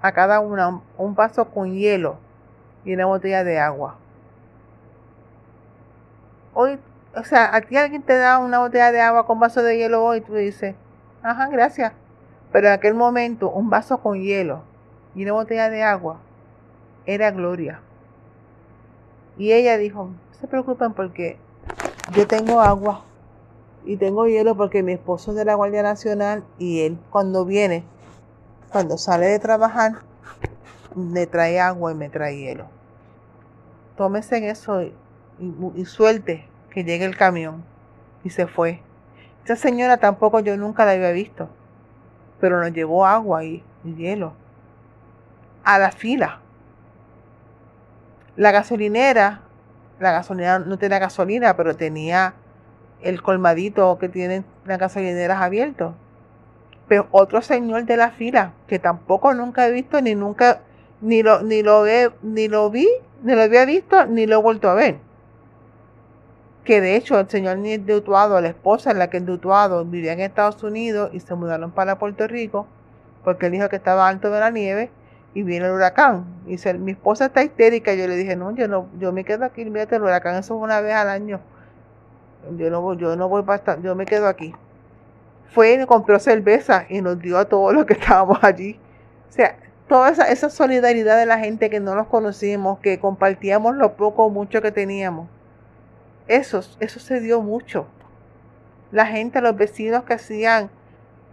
[SPEAKER 2] a cada una, un vaso con hielo y una botella de agua. Hoy, o sea, a ti alguien te da una botella de agua con vaso de hielo hoy, tú dices, ajá, gracias. Pero en aquel momento, un vaso con hielo y una botella de agua era Gloria. Y ella dijo, no se preocupen porque yo tengo agua y tengo hielo porque mi esposo es de la Guardia Nacional y él cuando viene, cuando sale de trabajar, me trae agua y me trae hielo. Tómese en eso y, y suelte que llegue el camión. Y se fue. Esa señora tampoco yo nunca la había visto, pero nos llevó agua y, hielo a la fila. La gasolinera, la gasolinera no tenía gasolina, pero tenía el colmadito que tienen las gasolineras abierto. Pero otro señor de la fila, que tampoco nunca he visto, ni nunca, ni lo, ni lo, ni lo vi, ni lo había visto, ni lo he vuelto a ver. Que de hecho el señor de Utuado, la esposa en la que el Utuado vivía en Estados Unidos y se mudaron para Puerto Rico, porque él dijo que estaba alto de la nieve, y viene el huracán. Y dice, mi esposa está histérica. Yo le dije, no, yo no, yo me quedo aquí, mírate, el huracán eso es una vez al año. Yo no voy, yo no voy para yo me quedo aquí. Fue y compró cerveza y nos dio a todos los que estábamos allí. O sea, toda esa, esa solidaridad de la gente que no nos conocimos, que compartíamos lo poco o mucho que teníamos. Eso, eso se dio mucho. La gente, los vecinos que hacían,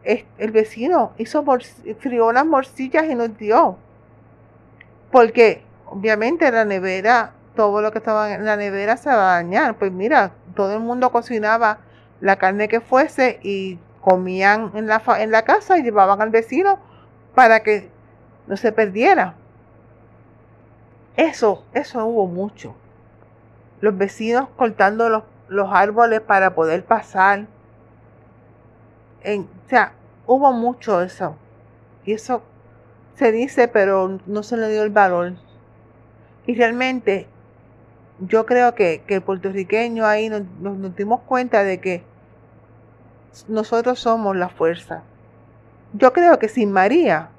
[SPEAKER 2] el vecino hizo frió unas morcillas y nos dio porque obviamente la nevera, todo lo que estaba en la nevera se va a dañar. Pues mira, todo el mundo cocinaba la carne que fuese y comían en la, en la casa y llevaban al vecino para que no se perdiera. Eso, eso hubo mucho. Los vecinos cortando los, los árboles para poder pasar. En, o sea, hubo mucho eso. Y eso se dice, pero no se le dio el valor. Y realmente yo creo que, que el puertorriqueño ahí nos, nos, dimos cuenta de que nosotros somos la fuerza. Yo creo que sin María,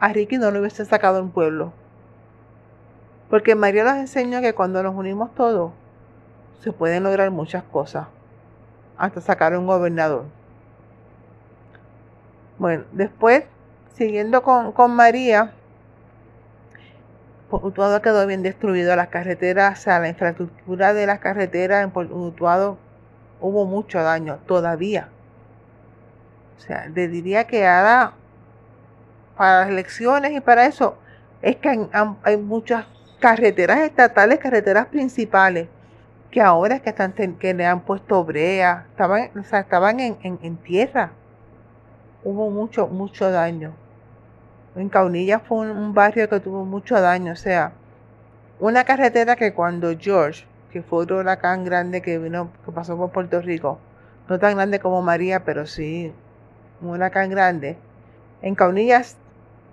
[SPEAKER 2] a Ricky no lo hubiese sacado un pueblo. Porque María nos enseñó que cuando nos unimos todos, se pueden lograr muchas cosas. Hasta sacar un gobernador. Bueno, después siguiendo con, María, Utuado quedó bien destruido, las carreteras, o sea, la infraestructura de las carreteras en Utuado hubo mucho daño todavía. O sea, le diría que ahora, para las elecciones y para eso, es que hay, muchas carreteras estatales, carreteras principales, que ahora que están que le han puesto brea, estaban, o sea, estaban en, en tierra. Hubo mucho, mucho daño. En Caunilla fue un, barrio que tuvo mucho daño, o sea, una carretera que cuando George, que fue otro huracán grande que vino, que pasó por Puerto Rico, no tan grande como María, pero sí un huracán grande, en Caunillas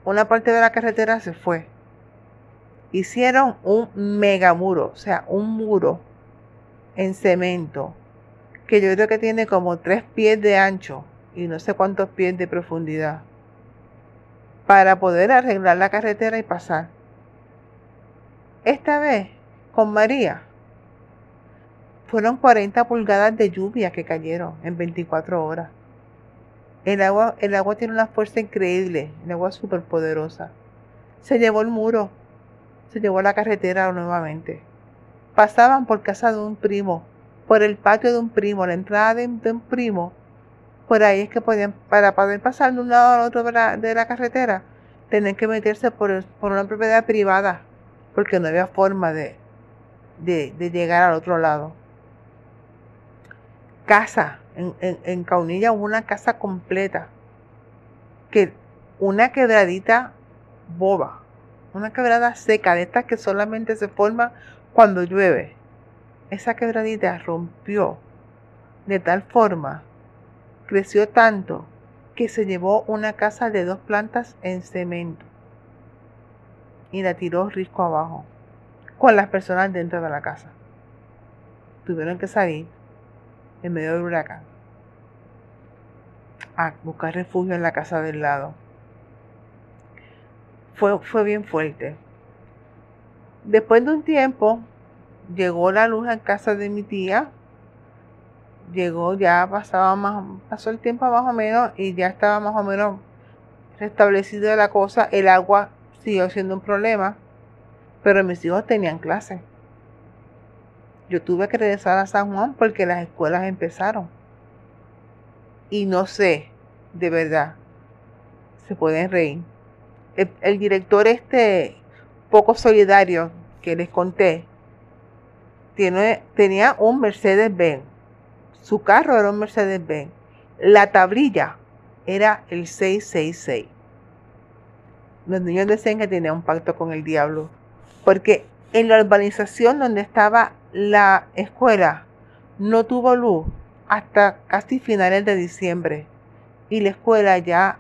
[SPEAKER 2] una parte de la carretera se fue. Hicieron un mega muro, o sea, un muro en cemento, que yo creo que tiene como tres pies de ancho y no sé cuántos pies de profundidad para poder arreglar la carretera y pasar. Esta vez, con María, fueron 40 pulgadas de lluvia que cayeron en 24 horas. El agua, el agua tiene una fuerza increíble, el agua súper poderosa. Se llevó el muro, se llevó la carretera nuevamente. Pasaban por casa de un primo, por el patio de un primo, la entrada de un primo, por ahí es que podían, para poder pasar de un lado al otro de la, de la carretera, tenían que meterse por, por, una propiedad privada, porque no había forma de, de, de llegar al otro lado. Casa, en, en, Caunilla hubo una casa completa, que una quebradita boba, una quebrada seca, de estas que solamente se forma cuando llueve. Esa quebradita rompió de tal forma, creció tanto, que se llevó una casa de dos plantas en cemento y la tiró risco abajo, con las personas dentro de la casa. Tuvieron que salir en medio del huracán a buscar refugio en la casa del lado. Fue, fue bien fuerte. Después de un tiempo, llegó la luz en casa de mi tía. Llegó, ya pasaba más, pasó el tiempo más o menos y ya estaba más o menos restablecida la cosa. El agua siguió siendo un problema, pero mis hijos tenían clase. Yo tuve que regresar a San Juan porque las escuelas empezaron. Y no sé, de verdad, se pueden reír. El, el director este poco solidario que les conté, tenía un Mercedes-Benz. Su carro era un Mercedes-Benz. La tablilla era el 666. Los niños decían que tenía un pacto con el diablo. Porque en la urbanización donde estaba la escuela no tuvo luz hasta casi finales de diciembre. Y la escuela ya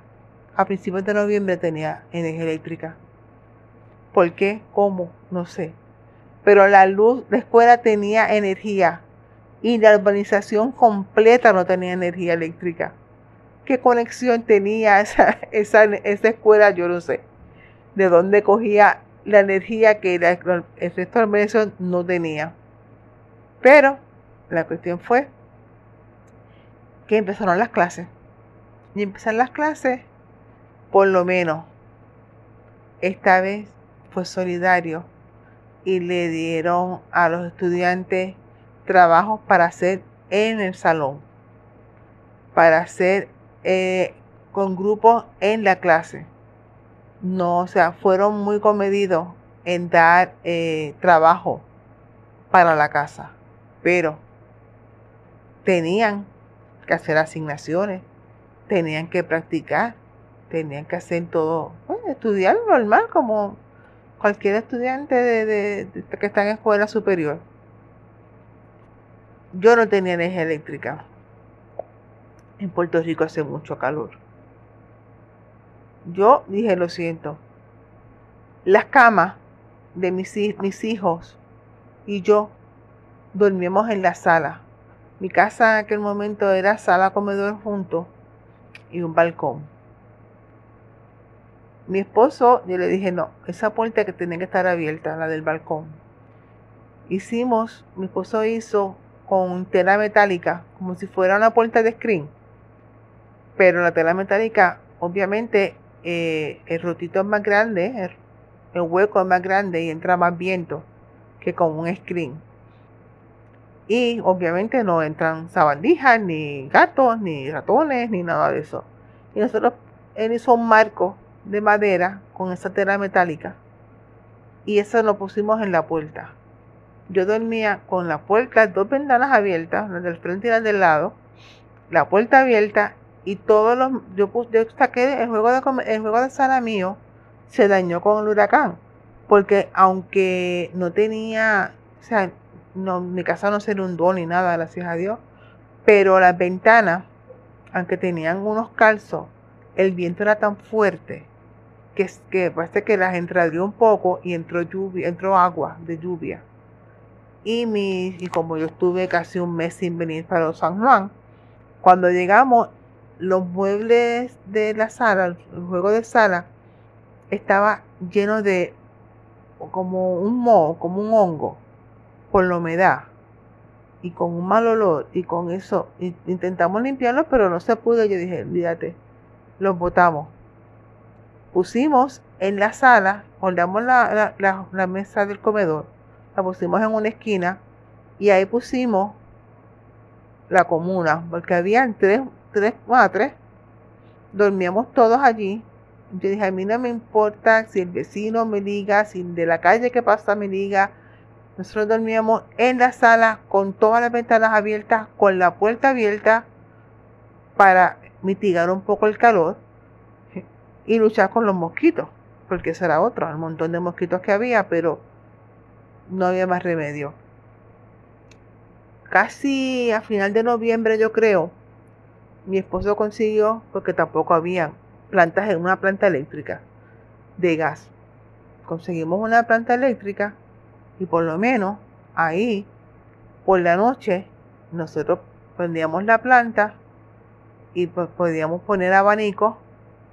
[SPEAKER 2] a principios de noviembre tenía energía eléctrica. ¿Por qué? ¿Cómo? No sé pero la luz, la escuela tenía energía y la urbanización completa no tenía energía eléctrica. ¿Qué conexión tenía esa, esa, esa escuela? Yo no sé. De dónde cogía la energía que el resto de la urbanización no tenía. Pero la cuestión fue que empezaron las clases. Y empezaron las clases, por lo menos, esta vez fue solidario y le dieron a los estudiantes trabajos para hacer en el salón, para hacer eh, con grupos en la clase. No, o sea, fueron muy comedidos en dar eh, trabajo para la casa, pero tenían que hacer asignaciones, tenían que practicar, tenían que hacer todo, estudiar normal como cualquier estudiante de, que está en escuela superior. Yo no tenía energía eléctrica. En Puerto Rico hace mucho calor. Yo dije, lo siento. Las camas de mis, mis hijos y yo dormíamos en la sala. Mi casa en aquel momento era sala comedor junto y un balcón. Mi esposo, yo le dije, no, esa puerta que tenía que estar abierta, la del balcón. Hicimos, mi esposo hizo con tela metálica, como si fuera una puerta de screen. Pero la tela metálica, obviamente, eh, el rotito es más grande, el, hueco es más grande y entra más viento que con un screen. Y obviamente no entran sabandijas, ni gatos, ni ratones, ni nada de eso. Y nosotros, él hizo un marco de madera con esa tela metálica y eso lo pusimos en la puerta. Yo dormía con la puerta, dos ventanas abiertas, las del frente y las del lado, la puerta abierta y todos los yo, yo saqué el juego de el juego de sala mío se dañó con el huracán porque aunque no tenía o sea no, mi casa no se inundó ni nada gracias a Dios pero las ventanas aunque tenían unos calzos el viento era tan fuerte que, que parece que las entradió un poco y entró lluvia, entró agua de lluvia. Y, mi, y como yo estuve casi un mes sin venir para San Juan, cuando llegamos, los muebles de la sala, el juego de sala, estaba lleno de como un moho, como un hongo, por la humedad y con un mal olor y con eso intentamos limpiarlo pero no se pudo yo dije olvídate los botamos pusimos en la sala, holgamos la, la, mesa del comedor, la pusimos en una esquina y ahí pusimos la comuna, porque habían tres, tres, bueno, tres, dormíamos todos allí. Yo dije, a mí no me importa si el vecino me diga, si de la calle que pasa me diga. Nosotros dormíamos en la sala con todas las ventanas abiertas, con la puerta abierta para mitigar un poco el calor y luchar con los mosquitos, porque eso era otro, el montón de mosquitos que había, pero no había más remedio. Casi a final de noviembre, yo creo, mi esposo consiguió, porque tampoco había plantas en una planta eléctrica de gas. Conseguimos una planta eléctrica y por lo menos ahí, por la noche, nosotros prendíamos la planta y podíamos poner abanico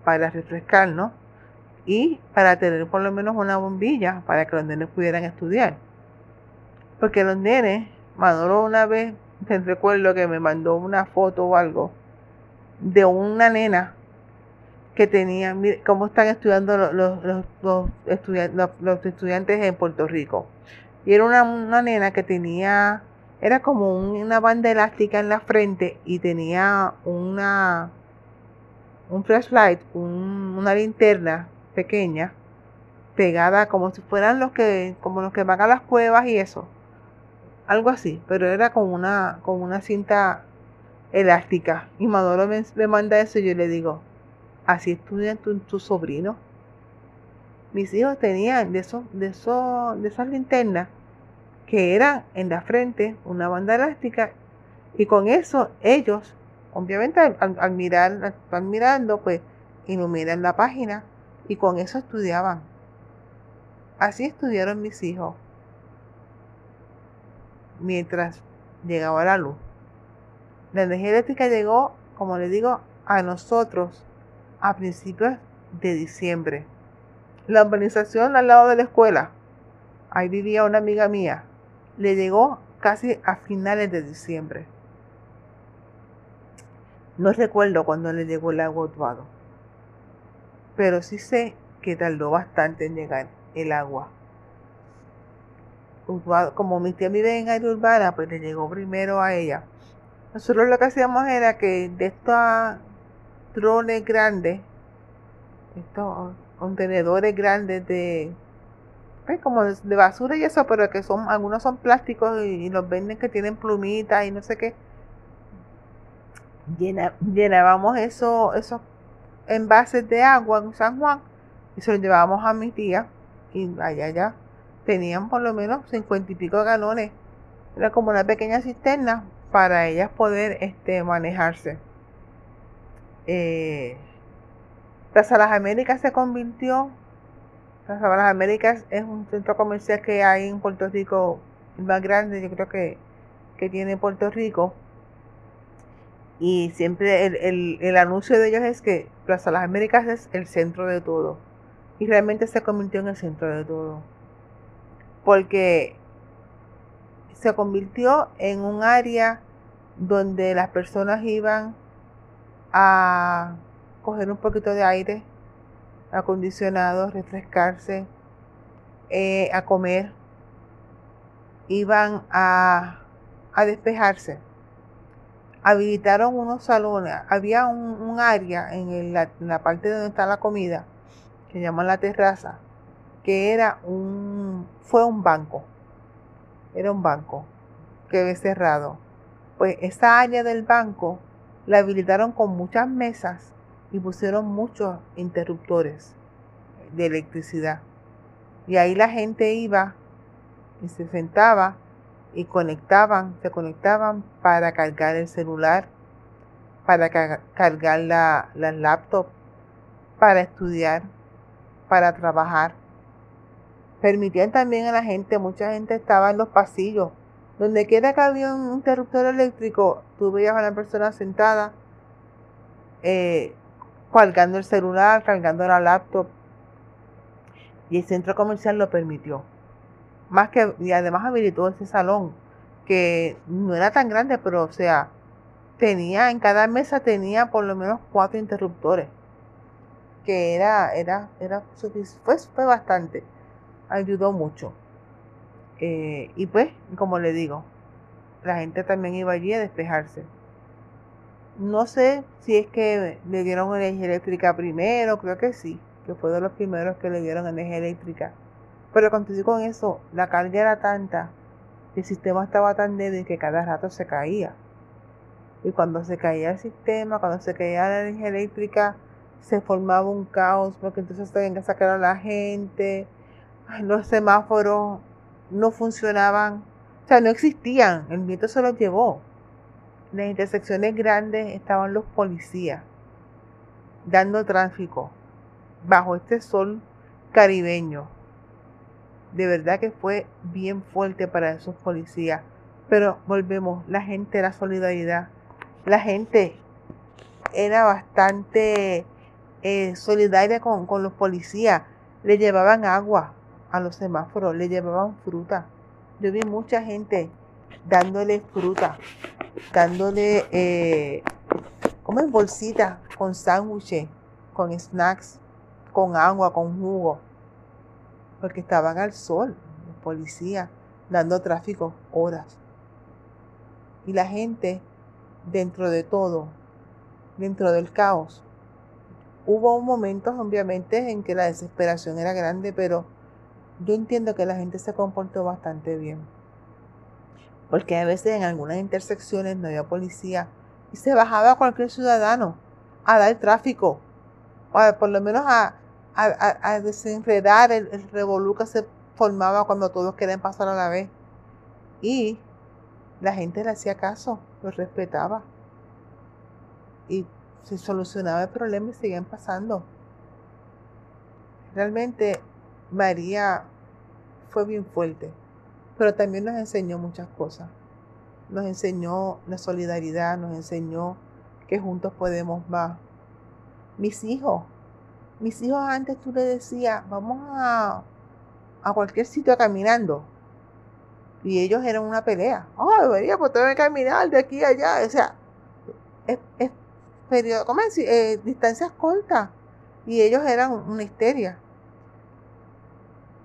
[SPEAKER 2] para refrescarnos y para tener por lo menos una bombilla para que los nenes pudieran estudiar. Porque los nenes, Manolo una vez, recuerdo que me mandó una foto o algo de una nena que tenía, mire cómo están estudiando los, los, los, estudiantes, en Puerto Rico. Y era una, una nena que tenía era como una banda elástica en la frente y tenía una un flashlight, una linterna pequeña pegada como si fueran los que como los que van a las cuevas y eso. Algo así, pero era como una una cinta elástica. Y Maduro me, manda eso y yo le digo, así estudian tus tu sobrinos. Mis hijos tenían de esos, de esos, de esas linternas que era en la frente una banda elástica y con eso ellos, obviamente al, mirar, mirando, pues iluminan la página y con eso estudiaban. Así estudiaron mis hijos mientras llegaba la luz. La energía eléctrica llegó, como les digo, a nosotros a principios de diciembre. La urbanización al lado de la escuela, ahí vivía una amiga mía, le llegó casi a finales de diciembre. No recuerdo cuando le llegó el agua a pero sí sé que tardó bastante en llegar el agua. como mi tía vive en área urbana, pues le llegó primero a ella. Nosotros lo que hacíamos era que de estos drones grandes, estos contenedores grandes de como de basura y eso, pero que son, algunos son plásticos y, los venden que tienen plumitas y no sé qué. Llenábamos eso, esos envases de agua en San Juan y se los llevábamos a mi tía y allá allá tenían por lo menos cincuenta y pico galones. Era como una pequeña cisterna para ellas poder este, manejarse. Eh, Plaza Las Américas se convirtió las Américas es un centro comercial que hay en Puerto Rico más grande, yo creo que, que tiene Puerto Rico. Y siempre el, el, anuncio de ellos es que Plaza Las Américas es el centro de todo. Y realmente se convirtió en el centro de todo. Porque se convirtió en un área donde las personas iban a coger un poquito de aire, acondicionados, refrescarse, eh, a comer, iban a, a, despejarse. Habilitaron unos salones, había un, área en, la parte donde está la comida, que llaman la terraza, que era un, fue un banco, era un banco que había cerrado. Pues esa área del banco la habilitaron con muchas mesas y pusieron muchos interruptores de electricidad. Y ahí la gente iba y se sentaba y conectaban, se conectaban para cargar el celular, para cargar la, la laptop, para estudiar, para trabajar. Permitían también a la gente, mucha gente estaba en los pasillos, donde quiera que había un interruptor eléctrico, tú veías a la persona sentada eh, cargando el celular, cargando la laptop. Y el centro comercial lo permitió. Más que, y además habilitó ese salón, que no era tan grande, pero o sea, tenía, en cada mesa tenía por lo menos cuatro interruptores. Que era, era, era, fue, fue bastante. Ayudó mucho. Eh, y pues, como le digo, la gente también iba allí a despejarse. No sé si es que le dieron energía eléctrica primero, creo que sí, que fue de los primeros que le dieron energía eléctrica. Pero cuando con eso, la carga era tanta, el sistema estaba tan débil que cada rato se caía. Y cuando se caía el sistema, cuando se caía la energía eléctrica, se formaba un caos porque entonces tenían que sacar a la gente. Los semáforos no funcionaban, o sea, no existían. El viento se los llevó las intersecciones grandes estaban los policías dando tráfico bajo este sol caribeño. De verdad que fue bien fuerte para esos policías. Pero volvemos, la gente era solidaridad. La gente era bastante eh, solidaria con, con los policías. Le llevaban agua a los semáforos, le llevaban fruta. Yo vi mucha gente dándole fruta, dándole, eh, como en bolsita, con sándwiches, con snacks, con agua, con jugo, porque estaban al sol, los policías, dando tráfico horas. Y la gente, dentro de todo, dentro del caos, hubo momentos, obviamente, en que la desesperación era grande, pero yo entiendo que la gente se comportó bastante bien porque a veces en algunas intersecciones no había policía y se bajaba cualquier ciudadano a dar tráfico, o por lo menos a, a, desenredar el, el que se formaba cuando todos querían pasar a la vez. Y la gente le hacía caso, lo respetaba. Y se solucionaba el problema y seguían pasando. Realmente María fue bien fuerte pero también nos enseñó muchas cosas. Nos enseñó la solidaridad, nos enseñó que juntos podemos más. Mis hijos, mis hijos antes tú le decías, vamos a, a cualquier sitio caminando. Y ellos eran una pelea. Oh, debería que caminar de aquí a allá. O sea, es, es periodo. Eh, distancias cortas. Y ellos eran una histeria.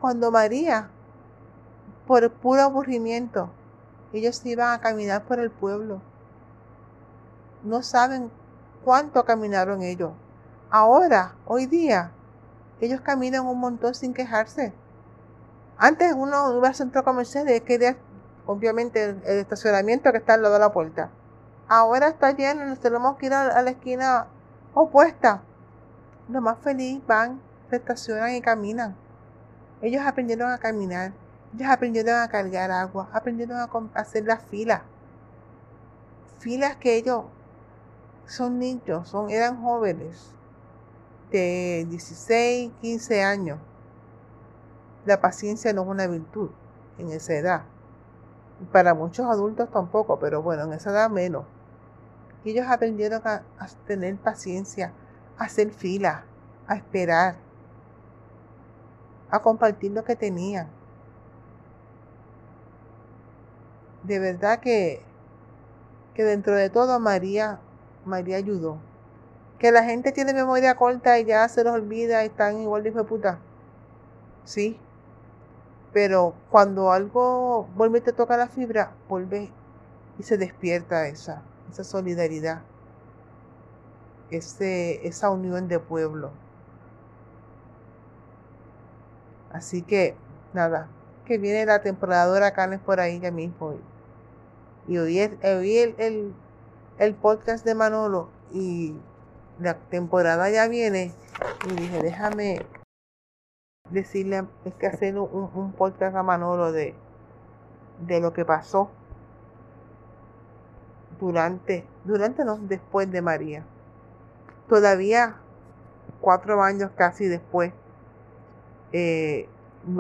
[SPEAKER 2] Cuando María por puro aburrimiento. Ellos iban a caminar por el pueblo. No saben cuánto caminaron ellos. Ahora, hoy día, ellos caminan un montón sin quejarse. Antes uno iba al centro comercial y quería, obviamente, el, estacionamiento que está al lado de la puerta. Ahora está lleno, nos tenemos que ir a, la esquina opuesta. Lo más feliz van, se estacionan y caminan. Ellos aprendieron a caminar. Ellos aprendieron a cargar agua, aprendieron a hacer las filas. Filas que ellos son niños, son, eran jóvenes de 16, 15 años. La paciencia no es una virtud en esa edad. Para muchos adultos tampoco, pero bueno, en esa edad menos. ellos aprendieron a, tener paciencia, a hacer fila, a esperar, a compartir lo que tenían de verdad que, que dentro de todo María, María ayudó. Que la gente tiene memoria corta y ya se los olvida y están igual de puta. Sí. Pero cuando algo vuelve y te toca la fibra, vuelve y se despierta esa, esa solidaridad, ese, esa unión de pueblo. Así que, nada, que viene la temporada de por ahí ya mismo y oí, el, el, podcast de Manolo y la temporada ya viene y dije, déjame decirle, es que hacer un, un podcast a Manolo de, de lo que pasó durante, durante no, después de María. Todavía cuatro años casi después, eh,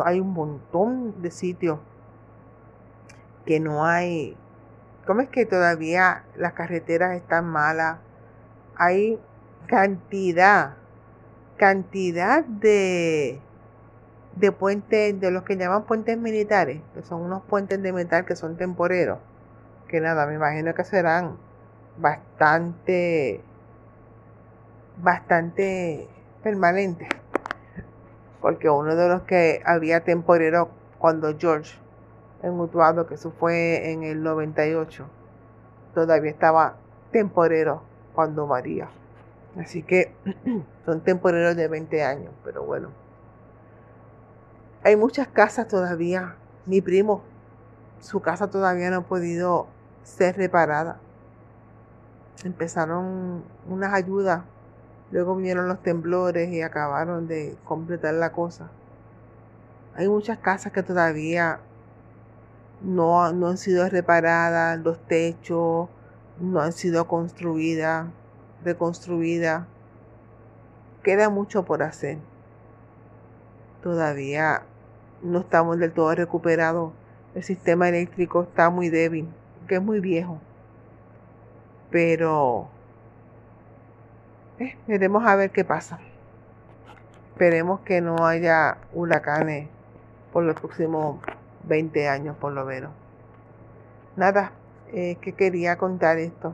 [SPEAKER 2] hay un montón de sitios que no hay ¿Cómo es que todavía las carreteras están malas? Hay cantidad, cantidad de, de puentes, de los que llaman puentes militares, que son unos puentes de metal que son temporeros, que nada, me imagino que serán bastante, bastante permanentes. Porque uno de los que había temporero cuando George en Utuado, que eso fue en el 98. Todavía estaba temporero cuando María. Así que son temporeros de 20 años, pero bueno. Hay muchas casas todavía. Mi primo, su casa todavía no ha podido ser reparada. Empezaron unas ayudas, luego vinieron los temblores y acabaron de completar la cosa. Hay muchas casas que todavía no, no han sido reparadas, los techos no han sido construidas, reconstruidas. Queda mucho por hacer. Todavía no estamos del todo recuperados. El sistema eléctrico está muy débil, que es muy viejo. Pero eh, veremos a ver qué pasa. Esperemos que no haya huracanes por los próximos 20 años por lo menos. Nada, es que quería contar esto.